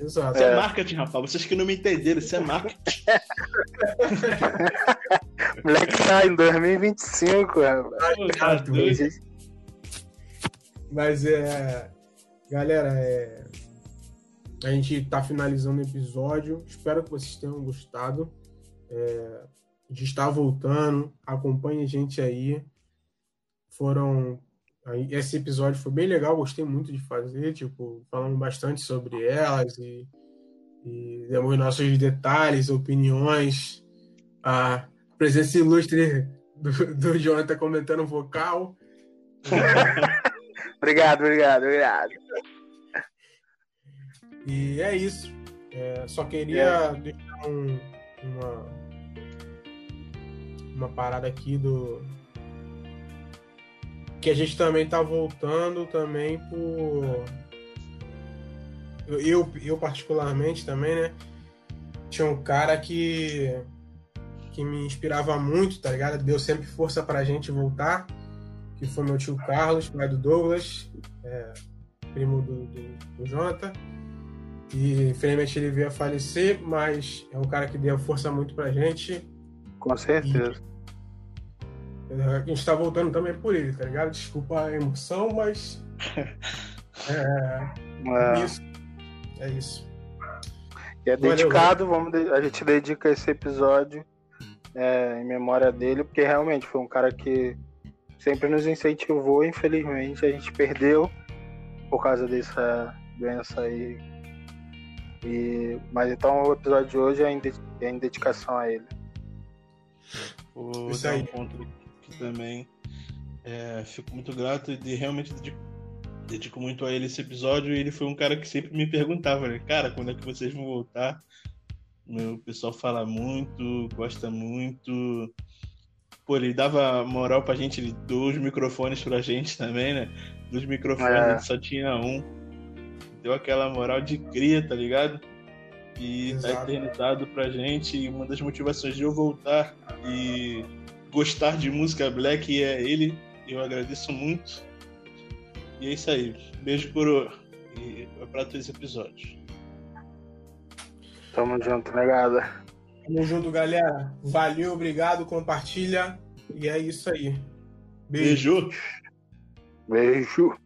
Exato. Isso é. É. marketing, rapaz. Vocês que não me entenderam, isso é marketing. Moleque tá em 2025, rapaz. Pô, tá doido. Mas é. Galera, é. A gente tá finalizando o episódio. Espero que vocês tenham gostado. É... A gente está voltando. Acompanhe a gente aí. Foram. Esse episódio foi bem legal, gostei muito de fazer. Tipo, falamos bastante sobre elas e, e demos nossos detalhes, opiniões. A presença ilustre do, do Jonathan comentando vocal. Obrigado, obrigado, obrigado. E é isso. É, só queria deixar um- uma, uma parada aqui do. Que a gente também tá voltando também por. Eu, eu, particularmente também, né? Tinha um cara que. que me inspirava muito, tá ligado? Deu sempre força pra gente voltar. Que foi meu tio Carlos, pai do Douglas, é, primo do, do, do Jonathan. E infelizmente ele veio a falecer, mas é um cara que deu força muito pra gente. Com certeza. A gente tá voltando também por ele, tá ligado? Desculpa a emoção, mas. É, É, isso. É isso. e é Valeu, dedicado, vamos a gente dedica esse episódio é, em memória dele, porque realmente foi um cara que sempre nos incentivou, infelizmente a gente perdeu por causa dessa doença aí. E, mas então o episódio de hoje é em, de- é em dedicação a ele. Vou Isso dar aí. um ponto também. É, fico muito grato e de- realmente dedico, muito a ele esse episódio. E ele foi um cara que sempre me perguntava, né? cara, quando é que vocês vão voltar? Meu, o pessoal fala muito, gosta muito. Pô, ele dava moral pra gente, ele deu os microfones pra gente também, né? Dos microfones É. a gente só tinha um. Deu aquela moral de cria, tá ligado? E tá Exato. eternizado pra gente. E uma das motivações de eu voltar e gostar de música black é ele. Eu agradeço muito. E é isso aí. Beijo por e pra todos os episódios. Tamo junto, negada. Tamo junto, galera. Valeu, obrigado, compartilha. E é isso aí. Beijo. Beijo. Beijo.